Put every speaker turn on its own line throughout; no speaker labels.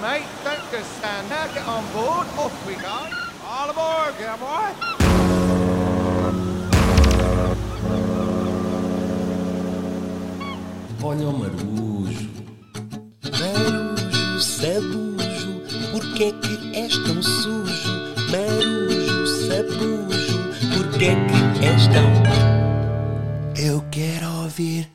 mate. Don't just stand there. Get on board. Off we go. All aboard, boy.
Olha o marujo.
Marujo, sabujo, porquê é que és tão sujo? Marujo, sabujo, porquê é que és tão... Eu quero ouvir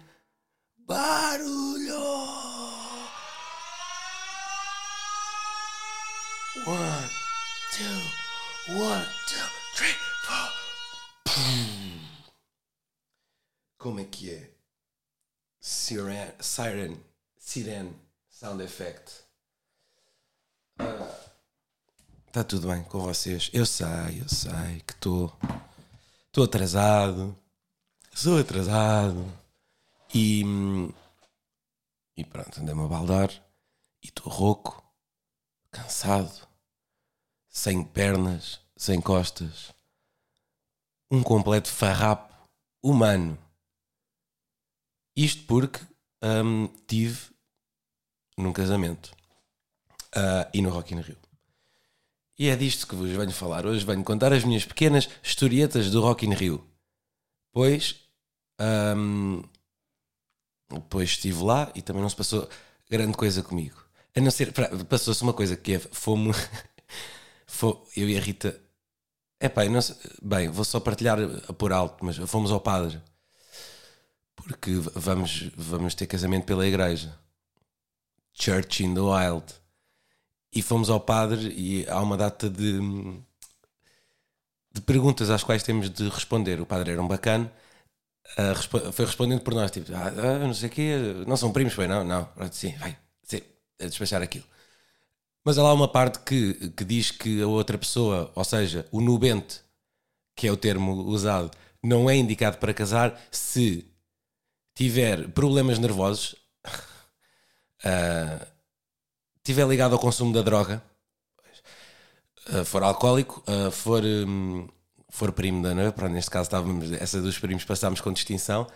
Siren, siren, siren sound effect. Está Ah, tudo bem com vocês? Eu sei, eu sei que estou. Estou atrasado. Sou atrasado. E. E pronto, andei-me a baldar. E estou rouco. Cansado. Sem pernas. Sem costas. Um completo farrapo humano. Isto porque hum, tive num casamento ah, e no Rock in Rio. E é disto que vos venho falar. Hoje venho contar as minhas pequenas historietas do Rock in Rio. Pois, hum, pois estive lá e também não se passou grande coisa comigo. A não ser, passou-se uma coisa que é, fomos, fo- eu e a Rita, não sei- bem, vou só partilhar por alto, mas fomos ao padre porque vamos, vamos ter casamento pela igreja. Church in the Wild. E fomos ao padre e há uma data de, de perguntas às quais temos de responder. O padre era um bacana, ah, foi respondendo por nós, tipo, ah, ah, não sei o quê, não são primos, foi não, não, sim, vai, sim, a despachar aquilo. Mas há lá uma parte que, que diz que a outra pessoa, ou seja, o nubente, que é o termo usado, não é indicado para casar se tiver problemas nervosos, ah, tiver ligado ao consumo da droga, ah, for alcoólico, ah, for, hum, for primo da noiva, pronto, neste caso estávamos, essa dos primos passámos com distinção,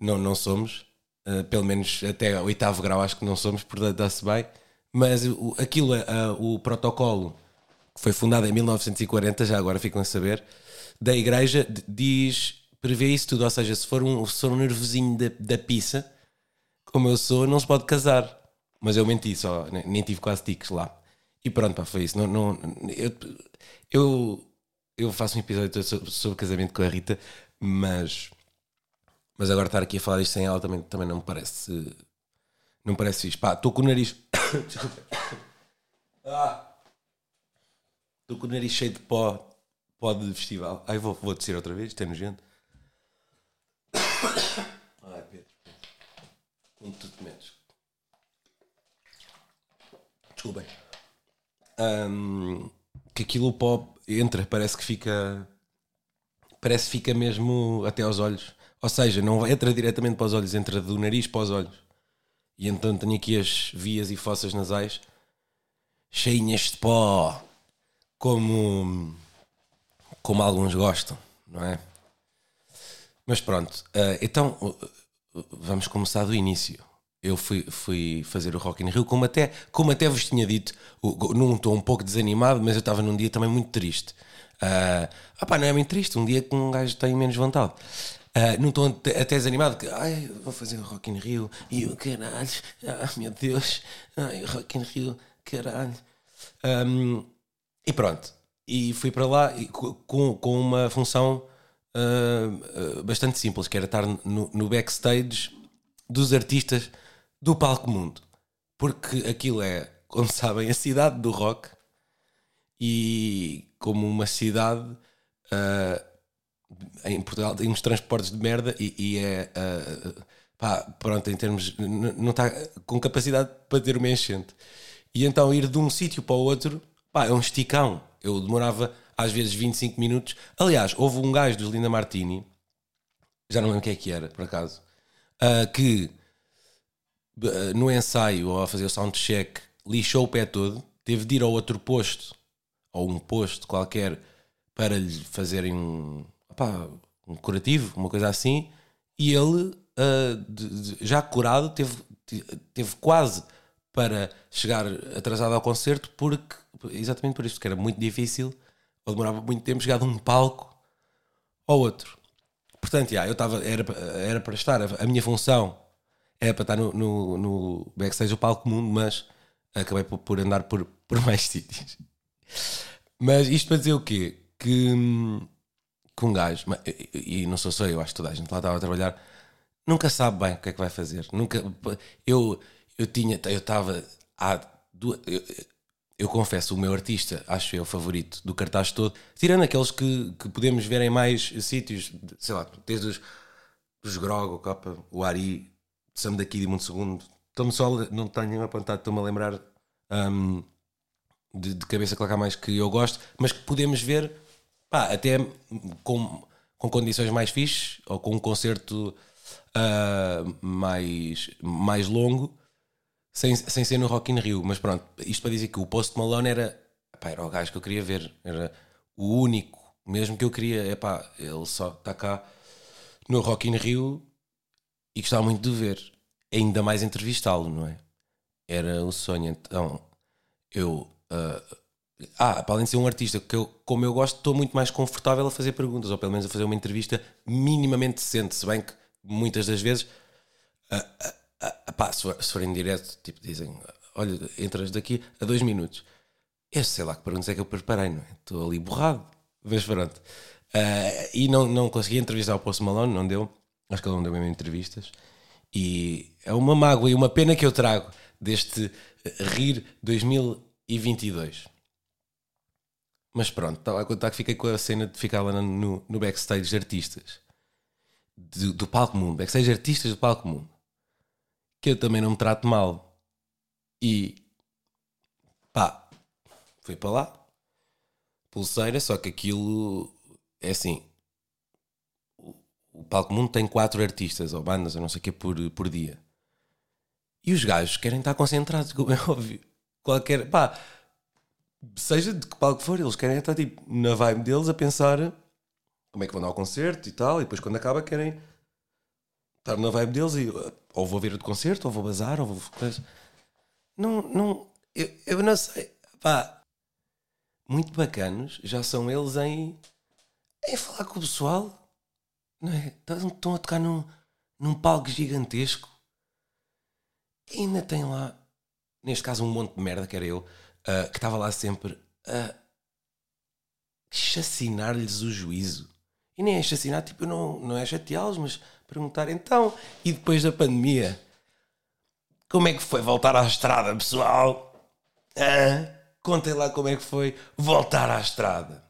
não, não somos, ah, pelo menos até oitavo grau acho que não somos, portanto dá-se bem, mas o, aquilo, o protocolo que foi fundado em 1940, já agora ficam a saber, da igreja diz, prevê isso tudo, ou seja, se for um, se for um nervosinho da, da pizza, como eu sou, não se pode casar. Mas eu menti só, nem, nem tive quase tiques lá. E pronto, pá, foi isso. Não, não, eu, eu, eu faço um episódio sobre, casamento com a Rita, mas, mas agora estar aqui a falar isto sem ela também, também não me parece. Não me parece fixe. Pá, estou com o nariz. Desculpa. Ah. Estou com o nariz cheio de pó, pó de festival. Ai, vou, vou descer outra vez, isto é nojento. Ai, Pedro. Onde tu te metes? Desculpem. Ahm, que aquilo pó entra, parece que fica. Parece que fica mesmo até aos olhos. Ou seja, não entra diretamente para os olhos, entra do nariz para os olhos. E então tenho aqui as vias e fossas nasais cheinhas de pó, como, como alguns gostam, não é? Mas pronto, eh, então eh, vamos começar do início. Eu fui, fui fazer o Rock in Rio, como até, como até vos tinha dito, num tom um pouco desanimado, mas eu estava num dia também muito triste. Ah pá, não é muito triste, um dia que um gajo tem menos vontade. Ah, num tom até desanimado, que ai, vou fazer o Rock in Rio, e o caralho, ah, meu Deus, ai, o Rock in Rio, caralho. Ahm, e pronto, e fui para lá e co- com, com uma função ah, bastante simples, que era estar no, no backstage dos artistas do palco mundo. Porque aquilo é, como sabem, a cidade do rock e como uma cidade ah, em Portugal tem uns transportes de merda e, e é ah, pá, pronto, em termos não está com capacidade para ter uma enchente. E então ir de um sítio para o outro pá, é um esticão. Eu demorava às vezes 25 minutos. Aliás, houve um gajo dos Linda Martini, já não lembro quem é que era, por acaso, ah, que ah, no ensaio ou a fazer o soundcheck lixou o pé todo, teve de ir ao outro posto ou um posto qualquer para lhe fazerem um, opá, um curativo, uma coisa assim, e ele, ah, de- de- já curado, teve, te- teve quase para chegar atrasado ao concerto, porque exatamente por isso, que era muito difícil, ou demorava muito tempo chegar de um palco ao outro. Portanto, já, eu estava, era, era para estar, a minha função era para estar no, no, no backstage do palco mundo, mas acabei por, por andar por, por mais sítios. Mas isto para dizer o quê? Que, que um gajo, e, e não sou só eu, acho que toda a gente lá estava a trabalhar, nunca sabe bem o que é que vai fazer. Nunca, eu, eu tinha, eu estava há duas, eu, eu confesso, o meu artista, acho eu, favorito do cartaz todo, tirando aqueles que, que podemos ver em mais sítios, sei lá, desde os, os Grog, o Copa, o Ari, Sam daqui de Mundo Segundo. Estou-me só, não tenho apontado, estou-me a lembrar hum, de, de cabeça há mais que eu gosto, mas que podemos ver pá, até com, com condições mais fixes ou com um concerto ah, mais, mais longo sem, sem ser no Rock in Rio. Mas pronto, isto para dizer que o Post Malone era, pá, era o gajo que eu queria ver, era o único mesmo que eu queria. É pá, ele só está cá no Rock in Rio e gostava muito de ver, ainda mais entrevistá-lo, não é? Era o sonho. Então, eu. ah, ah, para além de ser um artista que eu, como eu gosto, estou muito mais confortável a fazer perguntas, ou pelo menos a fazer uma entrevista minimamente decente, se bem que muitas das vezes, ah, ah, ah, pá, se, for, se for em direto, tipo, dizem, olha, entras daqui a dois minutos. Eu sei lá que perguntas é que eu preparei, não é? Estou ali borrado, mas pronto. Ah, e não, não consegui entrevistar o Post Malone, não deu. Acho que ele não deu mesmo entrevistas. E é uma mágoa e uma pena que eu trago deste eh, Rir 2022. Mas pronto, estava a contar que fiquei com a cena de ficar lá no, no backstage de artistas do, do Palco Mundo, backstage de artistas do Palco Mundo, que eu também não me trato mal. E pá, fui para lá, pulseira, só que aquilo é assim. o- Palco Mundo tem quatro artistas ou bandas, ou não sei o que, por, por dia. E os gajos querem estar concentrados, como é óbvio. Qualquer. pá, seja de que palco for, eles querem estar tipo na vibe deles a pensar como é que vão dar o concerto e tal, e depois quando acaba querem estar na vibe deles e uh, ou vou ver o concerto, ou vou bazar, ou vou. Não, não, eu, eu não sei, pá, muito bacanos já são eles em, em falar com o pessoal, não é? Estão a tocar num, num palco gigantesco e ainda tem lá, neste caso, um monte de merda que era eu, ah, que estava lá sempre a chacinar-lhes o juízo. E nem é chacinar, tipo, não, não é chateá-los, mas perguntar então, e depois da pandemia, como é que foi voltar à estrada, pessoal? Ah, contem lá como é que foi voltar à estrada.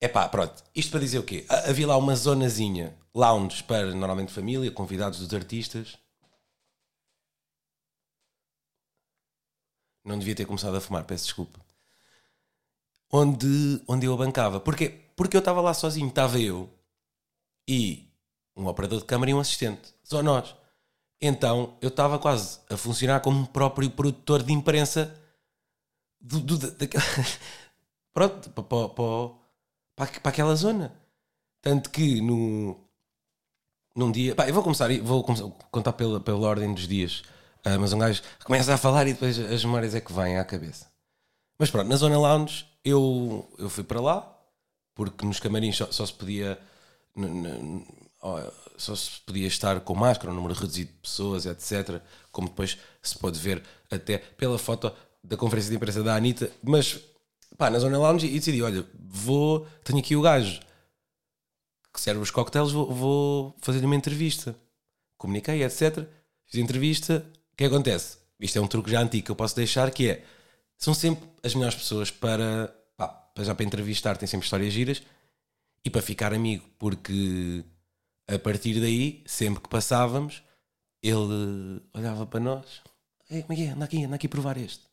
É pá, pronto. Isto para dizer o quê? Ah, Havia lá uma zonazinha, lounge para normalmente família, convidados dos artistas. Não devia ter começado a fumar, peço desculpa. Onde, onde eu abancava. Porquê? Porque eu estava lá sozinho, estava eu e um operador de câmara e um assistente. Só nós. Então eu estava quase a funcionar como um próprio produtor de imprensa do, do, da-. Pronto, para, para, para, para, aquela zona. Tanto que no, num dia. Pá, eu vou começar, vou começar, contar pela, pela ordem dos dias. Ah, mas um gajo começa a falar e depois as memórias é que vêm à cabeça. Mas pronto, na zona lounge eu, eu fui para lá, porque nos camarins só, só se podia. Só se podia estar com máscara, um número reduzido de pessoas, etc. Como depois se pode ver até pela foto da conferência de imprensa da Anitta. Mas pá, na zona lounge e decidi: olha, vou. Tenho aqui o gajo que serve os coquetéis, vou, vou fazer-lhe uma entrevista. Comuniquei, etc. Fiz a entrevista. O que acontece? Isto é um truque já antigo que eu posso deixar, que é são sempre as melhores pessoas para, pá, já para entrevistar, têm sempre histórias giras e para ficar amigo, porque a partir daí, sempre que passávamos, ele olhava para nós, Ei, como é que é? Anda aqui, anda aqui provar este.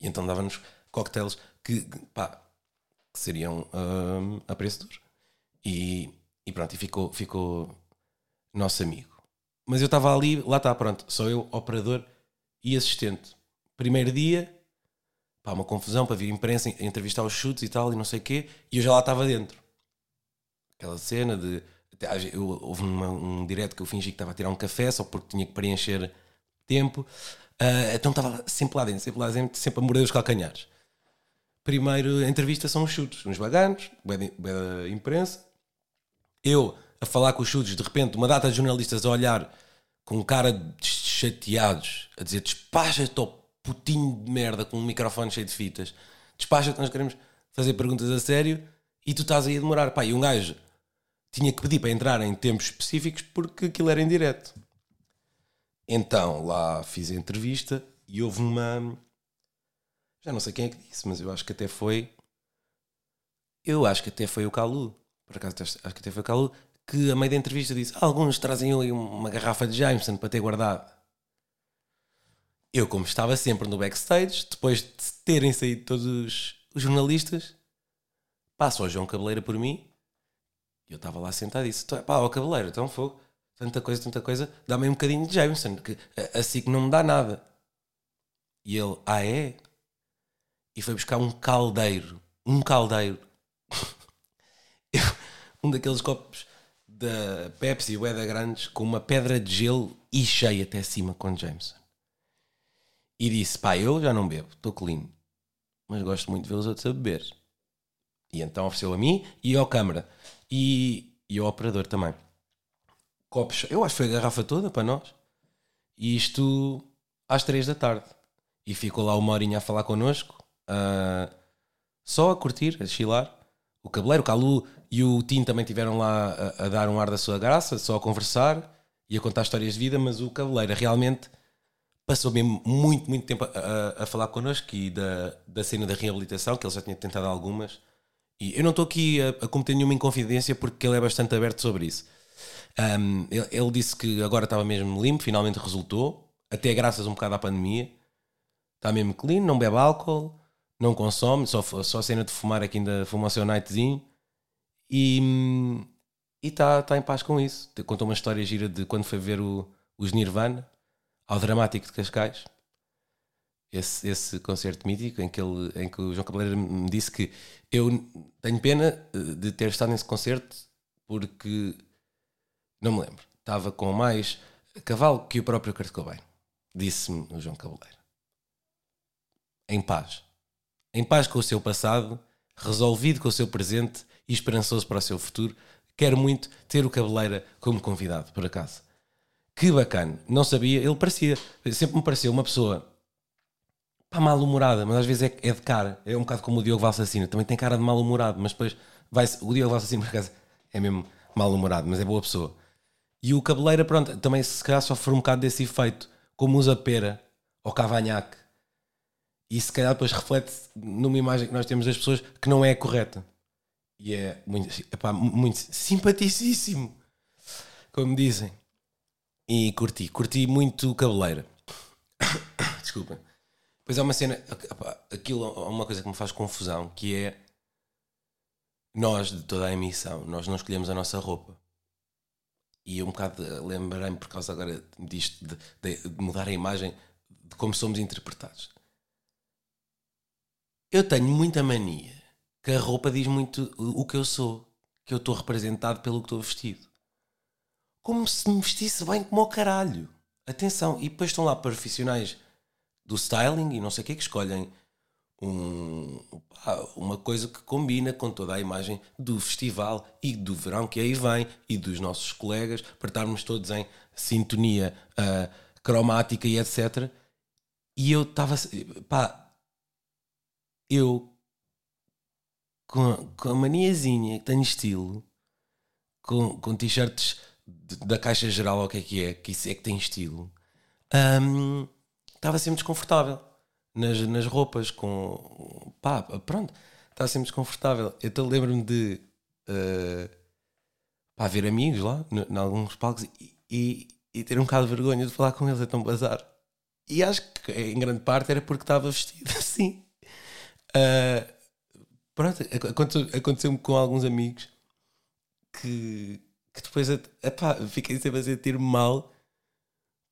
E então dava-nos coquetéis que, pá, que seriam hum, a preço duro. E, e pronto, e ficou, ficou nosso amigo. Mas eu estava ali, lá está, pronto, sou eu, operador e assistente. Primeiro dia, pá, uma confusão para vir imprensa entrevistar os chutes e tal, e não sei o quê, e eu já lá estava dentro. Aquela cena de. até eu- houve uma- um direto que eu fingi que estava a tirar um café só porque tinha que preencher tempo. Ah, então estava sempre lá dentro, sempre lá dentro, sempre a morder os calcanhares. Primeiro, a entrevista são os chutes, uns baganos, da imprensa. Eu a falar com os chutes, de repente, uma data de jornalistas a olhar com cara de chateados, a dizer despacha-te ao putinho de merda com um microfone cheio de fitas, despacha-te, nós queremos fazer perguntas a sério e tu estás aí a demorar. Pá, e um gajo tinha que pedir para entrar em tempos específicos porque aquilo era em direto. Então lá fiz a entrevista e houve uma. Já não sei quem é que disse, mas eu acho que até foi. Eu acho que até foi o Calu. Por acaso acho que até foi o Calu que a meio da entrevista disse: Alguns trazem uma garrafa de Jameson para ter guardado. Eu, como estava sempre no backstage, depois de terem saído todos os, jornalistas, passa o João Cabeleira por mim e eu estava lá sentado e disse: Pá, ó Cabeleira, então fogo, tanta coisa, tanta coisa, dá-me um bocadinho de Jameson, que assim que não me dá nada. E ele: Ah, é? E foi buscar um caldeiro, um caldeiro, um daqueles copos da Pepsi, o Eda Grandes, com uma pedra de gelo e cheio até cima com Jameson. E disse: Pá, eu já não bebo, estou clean, mas gosto muito de ver os outros a beber. E então ofereceu a mim e ao câmara e, e ao operador também. Copos, eu acho que foi a garrafa toda para nós. E isto às três da tarde. E ficou lá uma horinha a falar connosco, ah, só a curtir, a chilar. O cabeleiro, o Calu e o Tim também tiveram lá a, a dar um ar da sua graça, só a conversar e a contar histórias de vida, mas o cabeleiro realmente passou mesmo muito, muito tempo a, a- a falar connosco e da, da cena da reabilitação, que ele já tinha tentado algumas. E eu não estou aqui a, a cometer nenhuma inconfidência porque ele é bastante aberto sobre isso. Um, ele, ele disse que agora estava mesmo limpo, finalmente resultou, até graças um bocado à pandemia. Está mesmo clean, não bebe álcool, não consome, só, só a cena de fumar é que ainda fuma o seu nightzinho. E está tá em paz com isso. Contou uma história gira de quando foi ver o, os Nirvana ao Dramático de Cascais. Esse, esse concerto mítico em que, ele, em que o João Cabeleira me disse que eu tenho pena eh, de ter estado nesse concerto porque não me lembro. Estava com mais cavalo que o próprio Kurt Cobain. Disse-me o João Cabeleira. Em paz. Em paz com o seu passado, resolvido com o seu presente e esperançoso para o seu futuro. Quero muito ter o Cabeleira como convidado, por acaso. Que bacana. Não sabia. Ele parecia, sempre me pareceu uma pessoa pá, mal-humorada, mas às vezes é, é de cara. É um bocado como o Diogo Valsacino. Também tem cara de mal-humorado, mas depois vai o Diogo Valsacino, por acaso, é mesmo mal-humorado, mas é boa pessoa. E o Cabeleira, pronto, também se calhar sofre um bocado desse efeito, como usa pera ou cavanhaque. E se calhar depois reflete numa imagem que nós temos das pessoas que não é a correta. E é muito, epá, muito simpaticíssimo, como dizem. E curti, curti muito o Cabeleira. Desculpa. Pois é uma cena, aquilo é uma coisa que me faz confusão, que é nós, de toda a emissão, nós não escolhemos a nossa roupa. E eu um bocado lembrei-me, por causa agora disto, de, de- de mudar a imagem de como somos interpretados. Eu tenho muita mania que a roupa diz muito o o que eu sou, que eu estou representado pelo que estou vestido. Como se me vestisse bem como o caralho. Atenção, e depois estão lá profissionais do styling e não sei o que que escolhem um, uma coisa que combina com toda a imagem do festival e do verão que aí vem e dos nossos colegas para estarmos todos em sintonia ah, cromática e etc. E eu estava, pá, eu com, com a maniazinha que tenho estilo, com, com t-shirts da caixa geral, o que é que é, que isso é que tem estilo, hum, estava sempre desconfortável nas, nas roupas, com pá, pronto, estava sempre desconfortável. Então lembro-me de eh, pá, ver amigos lá, em alguns palcos, e, e, e ter um bocado de vergonha de falar com eles, é tão bazar. E acho que em grande parte era porque estava vestido assim. Ah, pronto, ac- aconteceu- aconteceu-me com alguns amigos que, que depois epá, fiquei sempre a sentir mal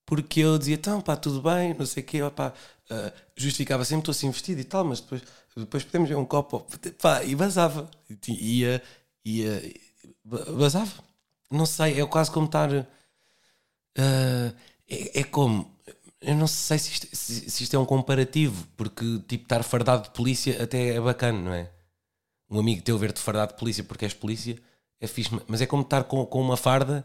porque eu dizia, então pá, tudo bem, não sei o quê, opá, ah, justificava sempre, estou assim vestido e tal, mas depois, depois podemos ver um copo, pá, e vazava, ia, ia, vazava, não sei, é quase como estar, ah, é, é como, eu não sei se isto, se, se isto é um comparativo, porque tipo estar fardado de polícia até é bacana, não é? Um amigo teu ver-te fardado de polícia porque és polícia é fixe, mas é como estar com, com uma farda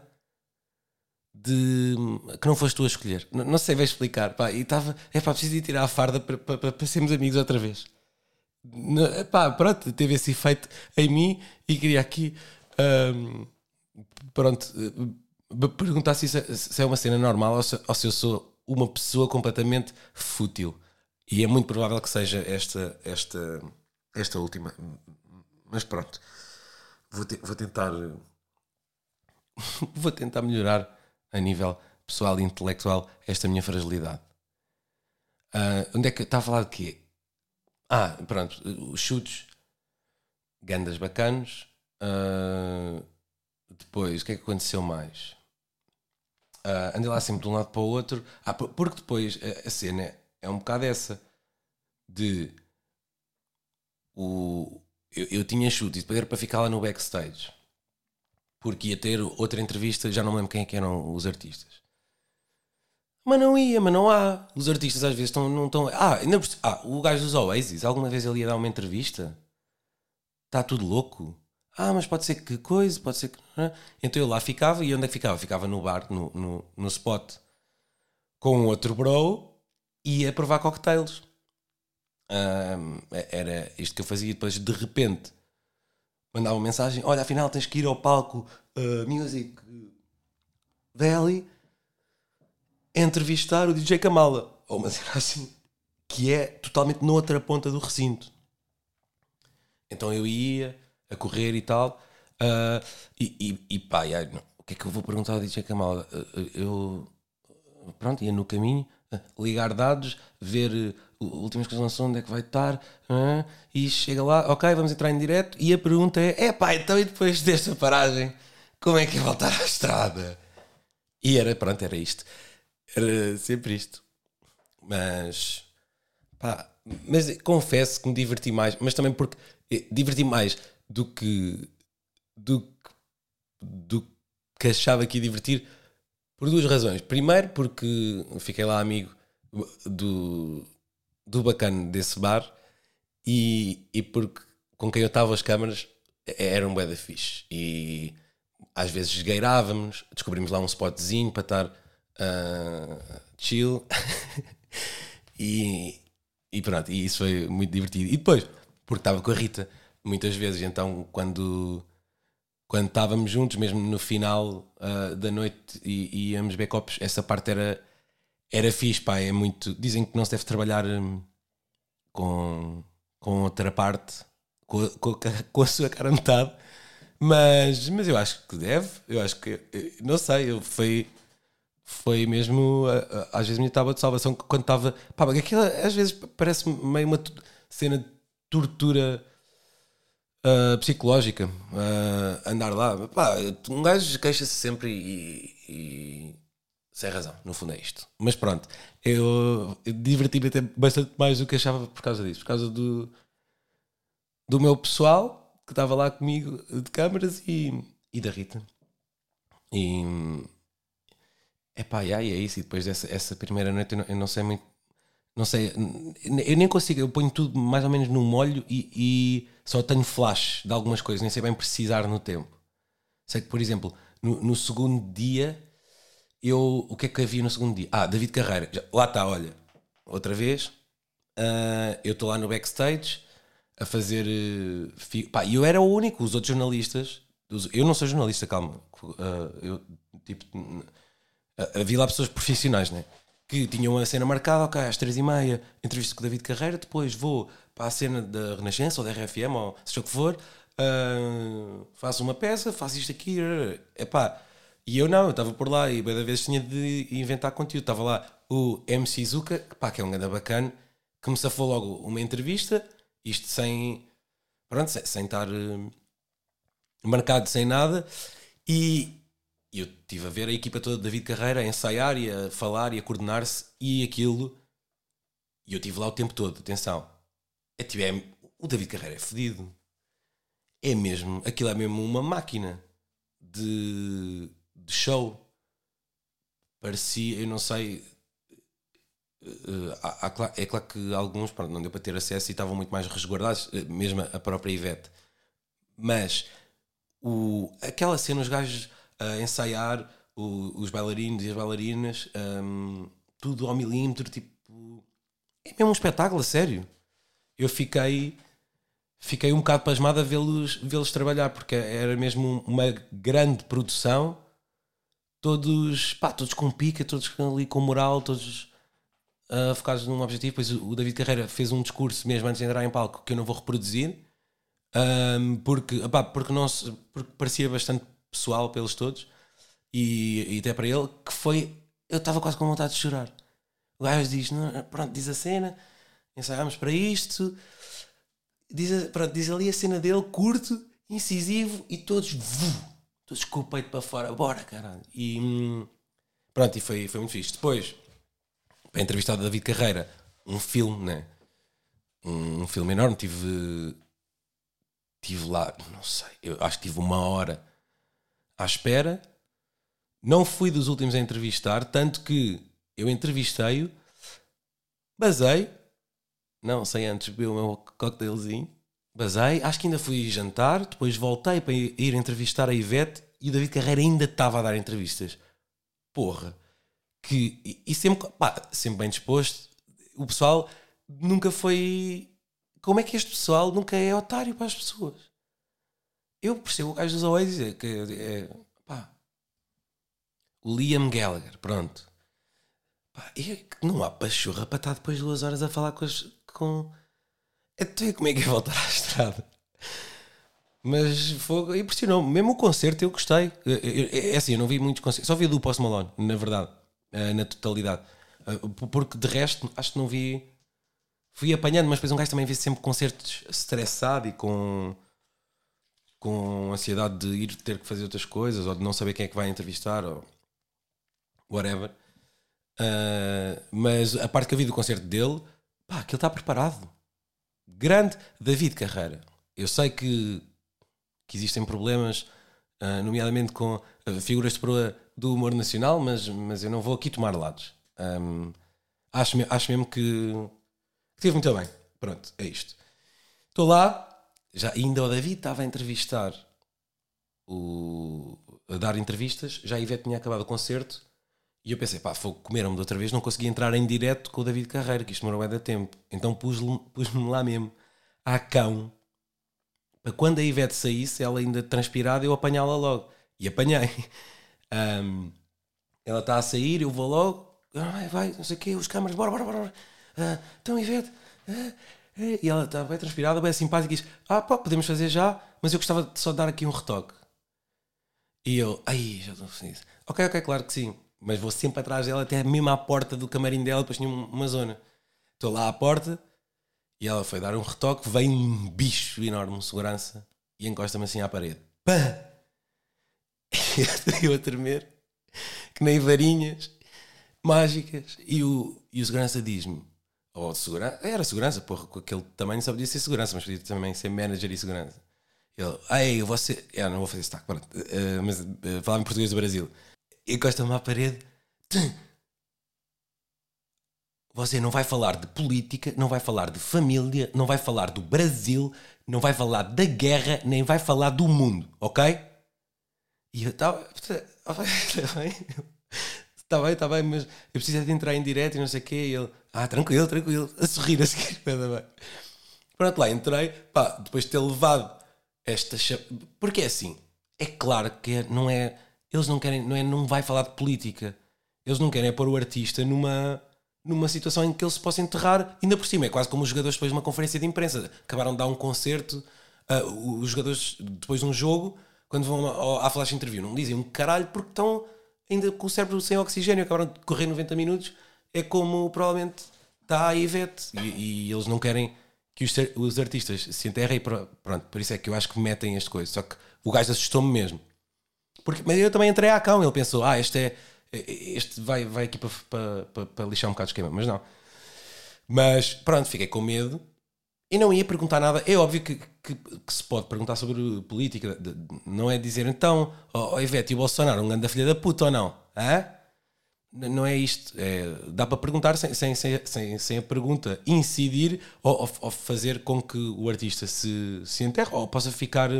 de que não foste tu a escolher. Não, não sei bem explicar. Pá, e estava, é pá, preciso ir tirar a farda para, sermos amigos outra vez. Não, pá, pronto, teve esse efeito em mim e queria aqui, pronto, eh, perguntar se, isso é, se é uma cena normal ou se, ou se eu sou uma pessoa completamente fútil. E é muito provável que seja esta, esta, esta última. Mas pronto, vou, te, vou tentar. vou tentar melhorar a nível pessoal e intelectual esta minha fragilidade. Uh, onde é que está a falar de quê? Ah, pronto, os chutes, gandas bacanos. Uh, depois, o que é que aconteceu mais? Uh, andei lá sempre de um lado para o outro. Ah, porque depois a, a cena é, é um bocado essa de o, eu, eu tinha chute e depois era para ficar lá no backstage porque ia ter outra entrevista, já não me lembro quem é que eram os artistas. Mas não ia, mas não há. Os artistas às vezes não estão. Ah, ainda ah, o gajo dos Oasis, alguma vez ele ia dar uma entrevista? Está tudo louco. Ah, mas pode ser que coisa, pode ser que. Então eu lá ficava e onde é que ficava? Ficava no bar, no, no, no spot, com outro bro e ia provar cocktails. Um, era isto que eu fazia. Depois de repente mandava uma mensagem: Olha, afinal tens que ir ao palco uh, Music Valley entrevistar o DJ Kamala. Ou uma cena assim, que é totalmente noutra ponta do recinto. Então eu ia a correr e tal. Uh, e, e, e pá, não, o que é que eu vou perguntar ao DJ Kamala? Eu, pronto, ia no caminho, ligar dados, ver últimas coisas lançou, onde é que vai estar, e chega lá, ok, vamos entrar em direto, e a pergunta é: é pá, então e depois desta paragem, como é que é voltar à estrada? E era, pronto, era isto. Era sempre isto. Mas, pá, mas confesso que me diverti mais, mas também porque eh, diverti mais do que do, do que achava que ia divertir por duas razões. Primeiro, porque fiquei lá amigo do, do bacana desse bar e, e porque com quem eu estava as câmaras era um da fixe. E às vezes esgueirávamos, descobrimos lá um spotzinho para estar uh, chill. e, e pronto, e isso foi muito divertido. E depois, porque estava com a Rita muitas vezes, então quando quando estávamos juntos, mesmo no final uh, da noite e, íamos copos, essa parte era era fixe, pá, é muito. Dizem que não se deve trabalhar hum, com, com outra parte, com, com, com, a sua cara metade, mas, mas eu acho que deve, eu acho que, não sei, eu foi, foi mesmo, às vezes, a minha tábua de salvação quando estava, pá, aquilo às vezes parece meio uma cena de tortura. Uh, psicológica, uh, andar lá, pá, um gajo queixa-se sempre e, e sem razão, no fundo é isto. Mas pronto, eu, diverti-me até bastante mais do que achava por causa disso, por causa do, do meu pessoal que estava lá comigo de câmaras e, e da Rita. E epá, e aí é isso. E depois dessa essa primeira noite eu não, eu não, sei muito. Não sei, eu nem consigo, eu ponho tudo mais ou menos no molho e, e só tenho flash de algumas coisas, nem sei bem precisar no tempo. Sei que, por exemplo, no, no segundo dia eu, o que é que havia no segundo dia? Ah, David Carreira. Já, lá está, olha, outra vez. Uh, eu estou lá no backstage a fazer. Uh, pá, eu era o único, os outros jornalistas. Eu não sou jornalista, calma. Uh, eu, tipo, havia lá pessoas profissionais, né? Que tinham uma cena marcada, ok, às três e meia, entrevista com o David Carreira, depois vou para a cena da Renascença ou da RFM, ou seja o que for, uh, faço uma peça, faço isto aqui, é pá e eu não, eu estava por lá e cada vez tinha de inventar conteúdo. Estava lá o MC Zuka, que, pá, que é um grande bacana, que me safou logo uma entrevista, isto sem, pronto, sem, sem estar uh, marcado, sem nada. E eu estive a ver a equipa toda de David Carreira a ensaiar e a falar e a coordenar-se e aquilo. E eu estive lá o tempo todo, atenção. É, tipo, é, o David Carreira é fedido. É mesmo, aquilo é mesmo uma máquina de de show. Parecia, eu não sei, eh, há- há cla- é claro que alguns pronto, não deu para ter acesso e estavam muito mais resguardados, eh, mesmo a própria Ivete. Mas o, aquela cena, os gajos a ensaiar, o- os bailarinos e as bailarinas, hum, tudo ao milímetro, tipo. É mesmo um espetáculo, a sério. Eu fiquei. Fiquei um bocado pasmado a vê-los vê-los trabalhar, porque era mesmo uma grande produção. Todos, pá, todos com pica, todos ali com moral, todos ah, focados num objetivo. Pois o David Carreira fez um discurso mesmo antes de entrar em palco que eu não vou reproduzir, Ahm, porque, opá, porque, não porque parecia bastante pessoal pelos todos e, e até para ele, que foi. Eu estava quase com vontade de chorar. O gajo diz: "Não, pronto, diz a cena, ensaiámos para isto, diz, pronto, diz ali a cena dele, curto, incisivo e todos, vu, todos com o peito para fora, bora caralho. E hum, pronto, e foi, foi muito fixe. Depois, para entrevistar o David Carreira, um filme, né? Um, um filme enorme, tive tive lá, não sei, eu acho que tive uma hora à espera. Não fui dos últimos a entrevistar, tanto que eu entrevistei-o, basei, não sei antes beber o meu cocktailzinho, basei, acho que ainda fui jantar, depois voltei para ir entrevistar a Ivete e o David Carreira ainda estava a dar entrevistas. Porra, que e, e sempre, pá, sempre bem disposto. O pessoal nunca foi. Como é que este pessoal nunca é otário para as pessoas? Eu percebo o gajo dos Oasis, que é, pá, o Liam Gallagher, pronto. Pá, é não há pachorra para estar depois de duas horas a falar com as. Com... Até como é que é voltar à estrada? Mas foi, impressionou-me. Mesmo o concerto eu gostei. É assim, eu não vi muitos concertos. Só vi do Post Malone, na verdade. eh, Na totalidade. Eh, Porque de resto, acho que não vi. Fui apanhando, mas depois um gajo também vê sempre concertos estressado e com. com ansiedade de ir ter que fazer outras coisas ou de não saber quem é que vai entrevistar ou. whatever. Uh, mas a parte que eu vi do concerto dele, pá, que ele está preparado. Grande David Carreira. Eu sei que, que existem problemas, uh, nomeadamente com figuras de proa do humor nacional, mas, mas eu não vou aqui tomar lados. Um, acho, acho mesmo que, que teve muito bem. Pronto, é isto. Estou lá, já ainda o David estava a entrevistar o, a dar entrevistas, já a Ivete tinha acabado o concerto e eu pensei, pá, comeram-me de outra vez, não consegui entrar em direto com o David Carreira, que isto demorou bem da tempo. Então pus-me lá mesmo, à cão, para quando a Ivete saísse, ela ainda transpirada, eu apanhá-la logo. E apanhei. Ahm, ela está a sair, eu vou logo, ah, vai, vai, não sei o quê, os câmaras, bora, bora, bora. Ah, então, Ivete. ah, ah. e ela está bem transpirada, bem simpática e diz: Ah, pá, podemos fazer já, mas eu gostava de só dar aqui um retoque. E eu, ai, já estou feliz. Ok, ok, claro que sim. Mas vou sempre atrás dela, até mesmo à porta do camarim dela, depois tinha um- uma zona. Estou lá à porta e ela foi dar um retoque, vem um bicho enorme, um segurança, e encosta-me assim à parede. E eu a tremer, que nem varinhas mágicas. E o, e o segurança diz-me, ou segurança, era segurança, porra, com aquele tamanho só podia ser segurança, mas podia também ser manager e segurança. Ele, ei, você. Eu não vou fazer sotaque, pronto. eh, mas uh, falava em português do Brasil. Encosta-me à parede. Você não vai falar de política, não vai falar de família, não vai falar do Brasil, não vai falar da guerra, nem vai falar do mundo, ok? E eu estava. Está bem, está bem, está bem, mas eu preciso é de entrar em direto e não sei o quê. E ele, ah, tranquilo, tranquilo, a sorrir a seguir, está bem. Pronto, lá entrei, pá, depois de ter levado esta. Porque é assim, é claro que não é. Eles não querem, não é, não vai falar de política. Eles não querem é pôr o artista numa, numa situação em que ele se possa enterrar, ainda por cima. É quase como os jogadores depois de uma conferência de imprensa. Acabaram de dar um concerto, ah, os jogadores depois de um jogo, quando vão à flash interview, não dizem um caralho porque estão ainda com o cérebro sem oxigênio, acabaram de correr 90 minutos. É como provavelmente está a Ivete. E, e eles não querem que os, os artistas se enterrem. pro- Pronto, por isso é que eu acho que metem as coisas. Só que o gajo assustou-me mesmo. Porque, mas eu também entrei à cão. Ele pensou, ah, este é. Este vai, vai aqui para, para, para, para lixar um bocado o esquema. Mas não. Mas pronto, fiquei com medo. E não ia perguntar nada. É óbvio que, que, que se pode perguntar sobre política. De- Não é dizer então, oh, Ivete e o Bolsonaro, um grande filha da puta ou não? Hã? Não é isto. É, dá para perguntar sem, sem, sem, sem, a pergunta incidir ou, ou- ou fazer com que o artista se, se enterre ou possa ficar.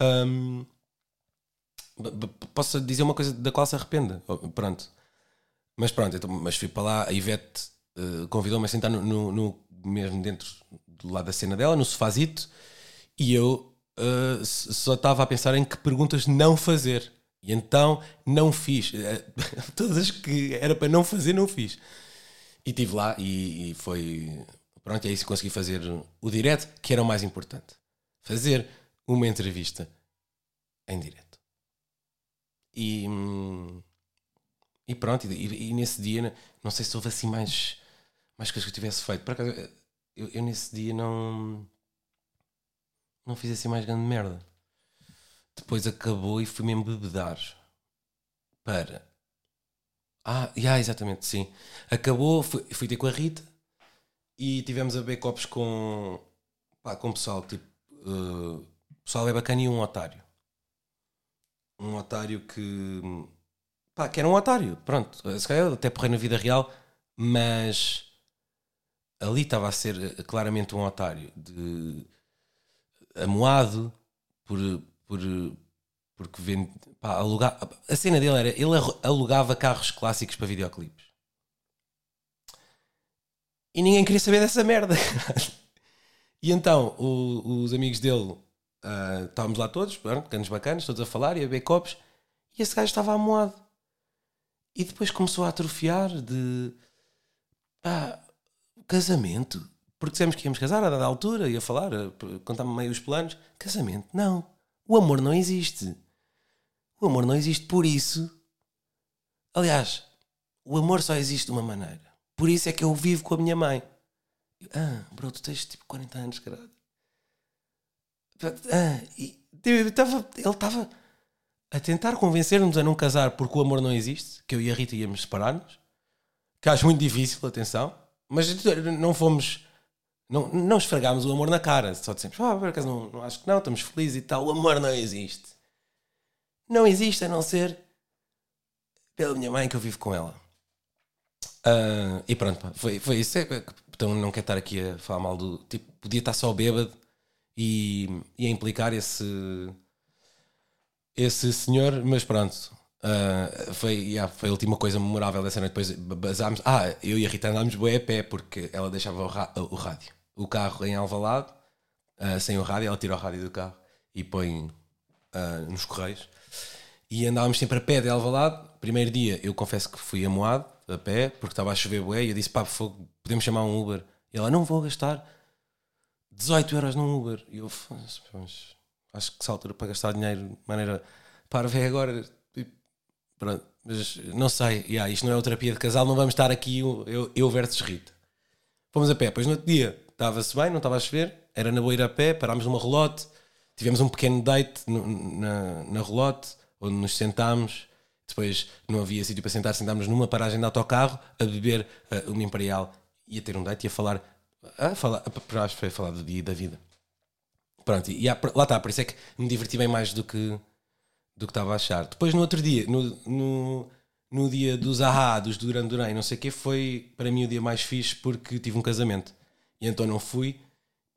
hum, possa dizer uma coisa da qual se arrependa. Oh, Pronto. Mas pronto, então, mas fui para lá, a Ivete eh, convidou-me a sentar no, no- no- mesmo dentro do lado da cena dela, no sofazito, e eu s- só estava a pensar em que perguntas não fazer. E então não fiz. Eh, Todas as que era para não fazer, não fiz. E estive lá e, e foi. Pronto, é isso que consegui fazer o direto, que era o mais importante. Fazer uma entrevista em direto. E, e pronto, e, e nesse dia, não sei se houve assim mais, mais coisas que eu tivesse feito. Por acaso, eu, eu nesse dia não. Não fiz assim mais grande merda. Depois acabou e fui mesmo bebedar para. Ah, yeah, exatamente, sim. Acabou, fui, fui ter com a Rita e tivemos a beber copos com. Pá, com pessoal, tipo. eh, pessoal é bacana e um otário. Um otário que. Pá, que era um otário, pronto. Se calhar até porrei na vida real, mas ali estava a ser eh, claramente um otário de amoado por, por porque vende, pá, alugar, a cena dele era ele alugava carros clássicos para videoclipes e ninguém queria saber dessa merda e então o- os amigos dele ah, estávamos lá todos, canos bacanas, todos a falar e a beber copos e esse gajo estava amoado e depois começou a atrofiar de pá, casamento. Porque dissemos que íamos casar a dada altura, ia falar, contar-me meio os planos. Casamento, não. O amor não existe. O amor não existe por isso. Aliás, o amor só existe de uma maneira. Por isso é que eu vivo com a minha mãe. Ah, bro, tu tens tipo 40 anos, caralho. Ah, e, eu tava- ele estava a tentar convencer-nos a não casar porque o amor não existe, que eu e a Rita íamos separar-nos, que acho muito difícil, atenção, mas não fomos, não, não esfregámos o amor na cara, só dissemos, ah, por acaso não, não acho que não, estamos felizes e tal, o amor não existe. Não existe a não ser pela minha mãe que eu vivo com ela. Ah, e pronto, foi, foi isso. É Então não quero estar aqui a falar mal do. Tipo, podia estar só bêbado e, e a implicar esse esse senhor, mas pronto. ah, foi, yeah, foi a última coisa memorável dessa noite. Depois basámos. Ah, eu e a Rita andámos bué a pé porque ela deixava o, o rádio. O carro em Alvalade, ah, sem o rádio, ela tira o rádio do carro e põe ah, nos correios. E andávamos sempre a pé de Alvalade. Primeiro dia, eu confesso que fui amoado a pé porque estava a chover bué e eu disse: pá, fogo, podemos chamar um Uber. E ela: não vou gastar 18 euros num Uber. E eu, "Foda-se, mas acho que essa altura para gastar dinheiro de maneira parva é agora. E pronto, mas não sei, yeah, isto não é uma terapia de casal, não vamos estar aqui eu, eu, versus Rita. Fomos a pé, pois no outro dia estava-se bem, não estava a chover, era na boeira a pé, parámos numa relote, tivemos um pequeno date no- na, na relote, onde nos sentámos, depois não havia sítio para sentar, sentámos numa paragem de autocarro a beber eh, uma Imperial e a ter um date e a falar, a falar, a, acho que foi a falar do dia da vida. Pronto, e há- lá está, por isso é que me diverti bem mais do que do que estava a achar. Depois no outro dia, no, no, no dia dos Ahá, dos Duran Duran não sei o que, foi para mim o dia mais fixe porque tive um casamento. E então não fui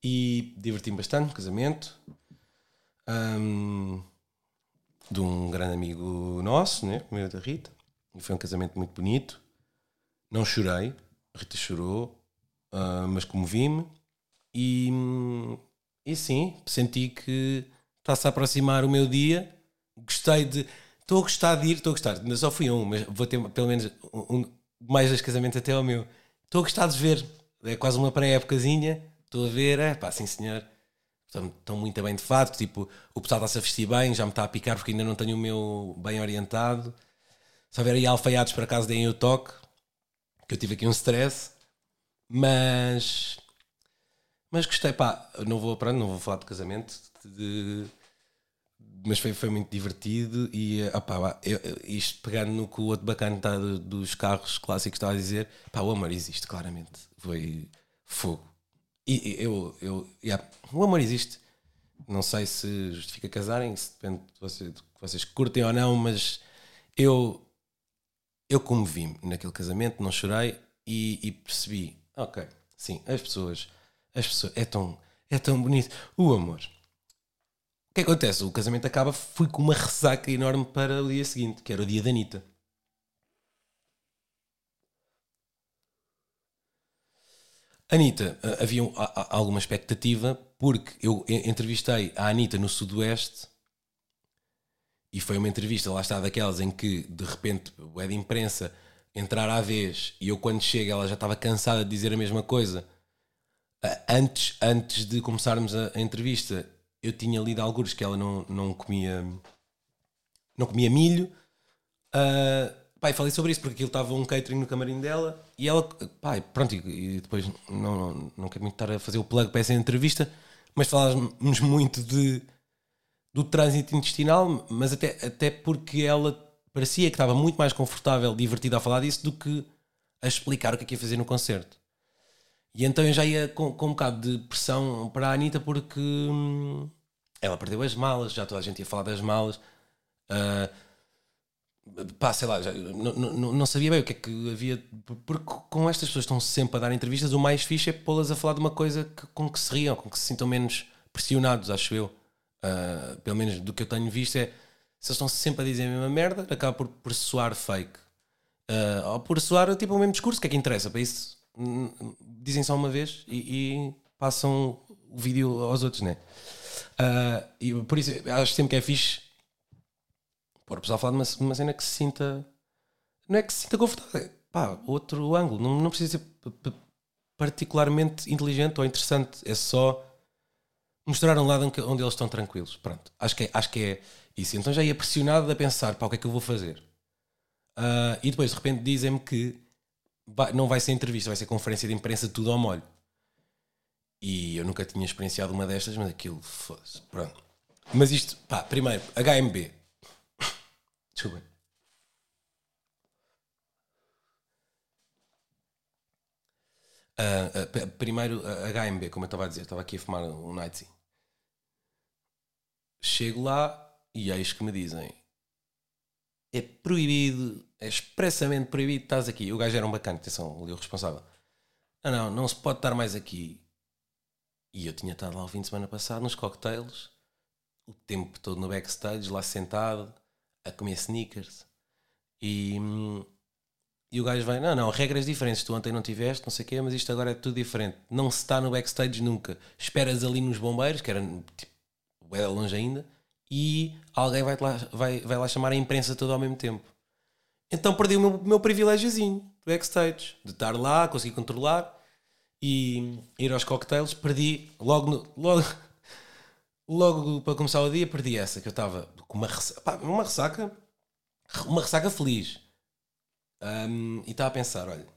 e diverti-me bastante no casamento. Ahm, de um grande amigo nosso, né? meu da Rita. E foi um casamento muito bonito. Não chorei, a Rita chorou, ah, mas comovi-me. E, e sim, senti que está-se a aproximar o meu dia. Gostei de. Estou a gostar de ir, estou a gostar. Ainda só fui um, mas vou ter pelo menos um, um- mais dois casamentos até ao meu. Estou a gostar de ver. É quase uma pré-épocazinha. Estou a ver, é pá, sim senhor. Estão, estão muito bem de fato. Tipo, o pessoal está-se a vestir bem, já me está a picar porque ainda não tenho o meu bem orientado. Se houver aí alfaiados, por acaso deem o toque. Que eu tive aqui um stress. Mas. Mas gostei, pá. Não vou, pronto, não vou falar de casamento. de- mas foi, foi muito divertido. E, pá, vá, eu- isto pegando no que o outro bacana do- dos carros clássicos estava a dizer, pá, o amor existe, claramente. Foi fogo. E eu, eu yeah, o amor existe. Não sei se justifica casarem, se depende de vocês, de vocês curtem ou não, mas eu eu comovi-me naquele casamento, não chorei e, e percebi, ok, sim, as pessoas, as pessoas, é tão, é tão bonito. O amor. O que acontece? O casamento acaba, fui com uma ressaca enorme para o dia seguinte, que era o dia da Anitta. Anitta, eh, havia um- alguma expectativa, porque eu entrevistei a Anitta no Sudoeste e foi uma entrevista, lá está, daquelas em que de repente é de imprensa entrar à vez e eu quando chego ela já estava cansada de dizer a mesma coisa. Antes, antes de começarmos a, a entrevista, eu tinha lido alguns que ela não, não comia não comia milho. Ah, pai, falei sobre isso porque aquilo estava um catering no camarim dela e ela, pai, pronto, e, depois não, não, não quero muito estar a fazer o plug para essa entrevista, mas falávamos muito de do trânsito intestinal, mas até, até porque ela parecia que estava muito mais confortável, divertida a falar disso do que a explicar o que é que ia fazer no concerto. E então eu já ia com, com um bocado de pressão para a Anitta porque hum, ela perdeu as malas, já toda a gente ia falar das malas. Ah, pá, sei lá, já, não, não, não sabia bem o que é que havia. Porque com estas pessoas estão sempre a dar entrevistas, o mais fixe é pô-las a falar de uma coisa que- com que se riam, com que se sintam menos pressionados, acho eu. Ah, pelo menos do que eu tenho visto é se eles estão sempre a dizer a mesma merda, acaba por, por soar fake. Ah, ou por soar tipo o mesmo discurso, que é que interessa? Para isso dizem só uma vez e, e passam o vídeo aos outros, né? Ah, e por isso acho sempre que é fixe pôr o pessoal a falar de uma, uma cena que se sinta. Não é que se sinta confortável, é pá, outro ângulo. Não, não precisa ser particularmente inteligente ou interessante, é só mostrar um lado onde eles estão tranquilos. Pronto, acho que é, acho que é isso. Então já ia pressionado a pensar, pá, o que é que eu vou fazer? Ah, e depois de repente dizem-me que não vai ser entrevista, vai ser conferência de imprensa tudo ao molho. E eu nunca tinha experienciado uma destas, mas aquilo, foda-se, pronto. Mas isto, pá, primeiro, HMB. Desculpem. Ah, ah, p- primeiro, a HMB, como eu estava a dizer, estava aqui a fumar um Nightsie. Chego lá e eis que me dizem: é proibido, é expressamente proibido, estás aqui. O gajo era um bacana, atenção, ali o responsável. Não, não, não se pode estar mais aqui. E eu tinha estado lá o fim de semana passado nos cocktails, o tempo todo no backstage, lá sentado, a comer sneakers. E, e o gajo vem, não, não, regras diferentes, tu ontem não tiveste, não sei o quê, mas isto agora é tudo diferente. Não se está no backstage nunca. Esperas ali nos bombeiros, que era tipo, é longe ainda, e alguém vai lá, vai, vai lá chamar a imprensa toda ao mesmo tempo. Então perdi o meu, meu privilégiozinho do backstage, de estar lá, conseguir controlar e ir aos cocktails. Perdi logo, no- logo, logo para começar o dia, perdi essa, que eu estava com uma pá, uma ressaca, uma ressaca feliz. Um, e estava a pensar: olha,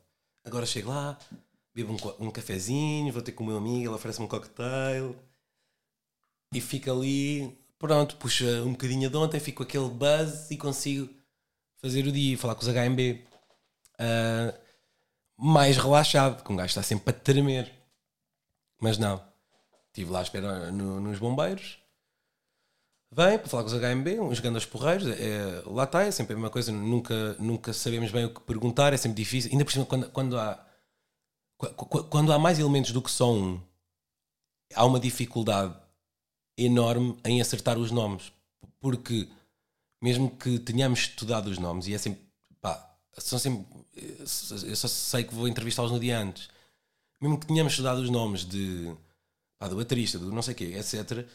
agora chego lá, bebo um, um cafezinho, vou ter com o meu amigo, ele oferece-me um cocktail e fico ali, pronto, puxa um bocadinho de ontem, fico com aquele buzz e consigo fazer o dia, falar com os HMB. Ah, mais relaxado, que um gajo está sempre a tremer. Mas não, estive lá à espera no- nos bombeiros. Vem para falar com os HMB, uns grandes porreiros. É, lá está, é sempre a mesma coisa. Nunca, nunca sabemos bem o que perguntar, é sempre difícil. Ainda por cima, quando, quando, há, qu- qu- quando há mais elementos do que só um, há uma dificuldade enorme em acertar os nomes. Porque, mesmo que tenhamos estudado os nomes, e é sempre. pá, são sempre. Eu só sei que vou entrevistá-los no dia antes. Mesmo que tenhamos estudado os nomes de. pá, do baterista, do não sei o quê, etc.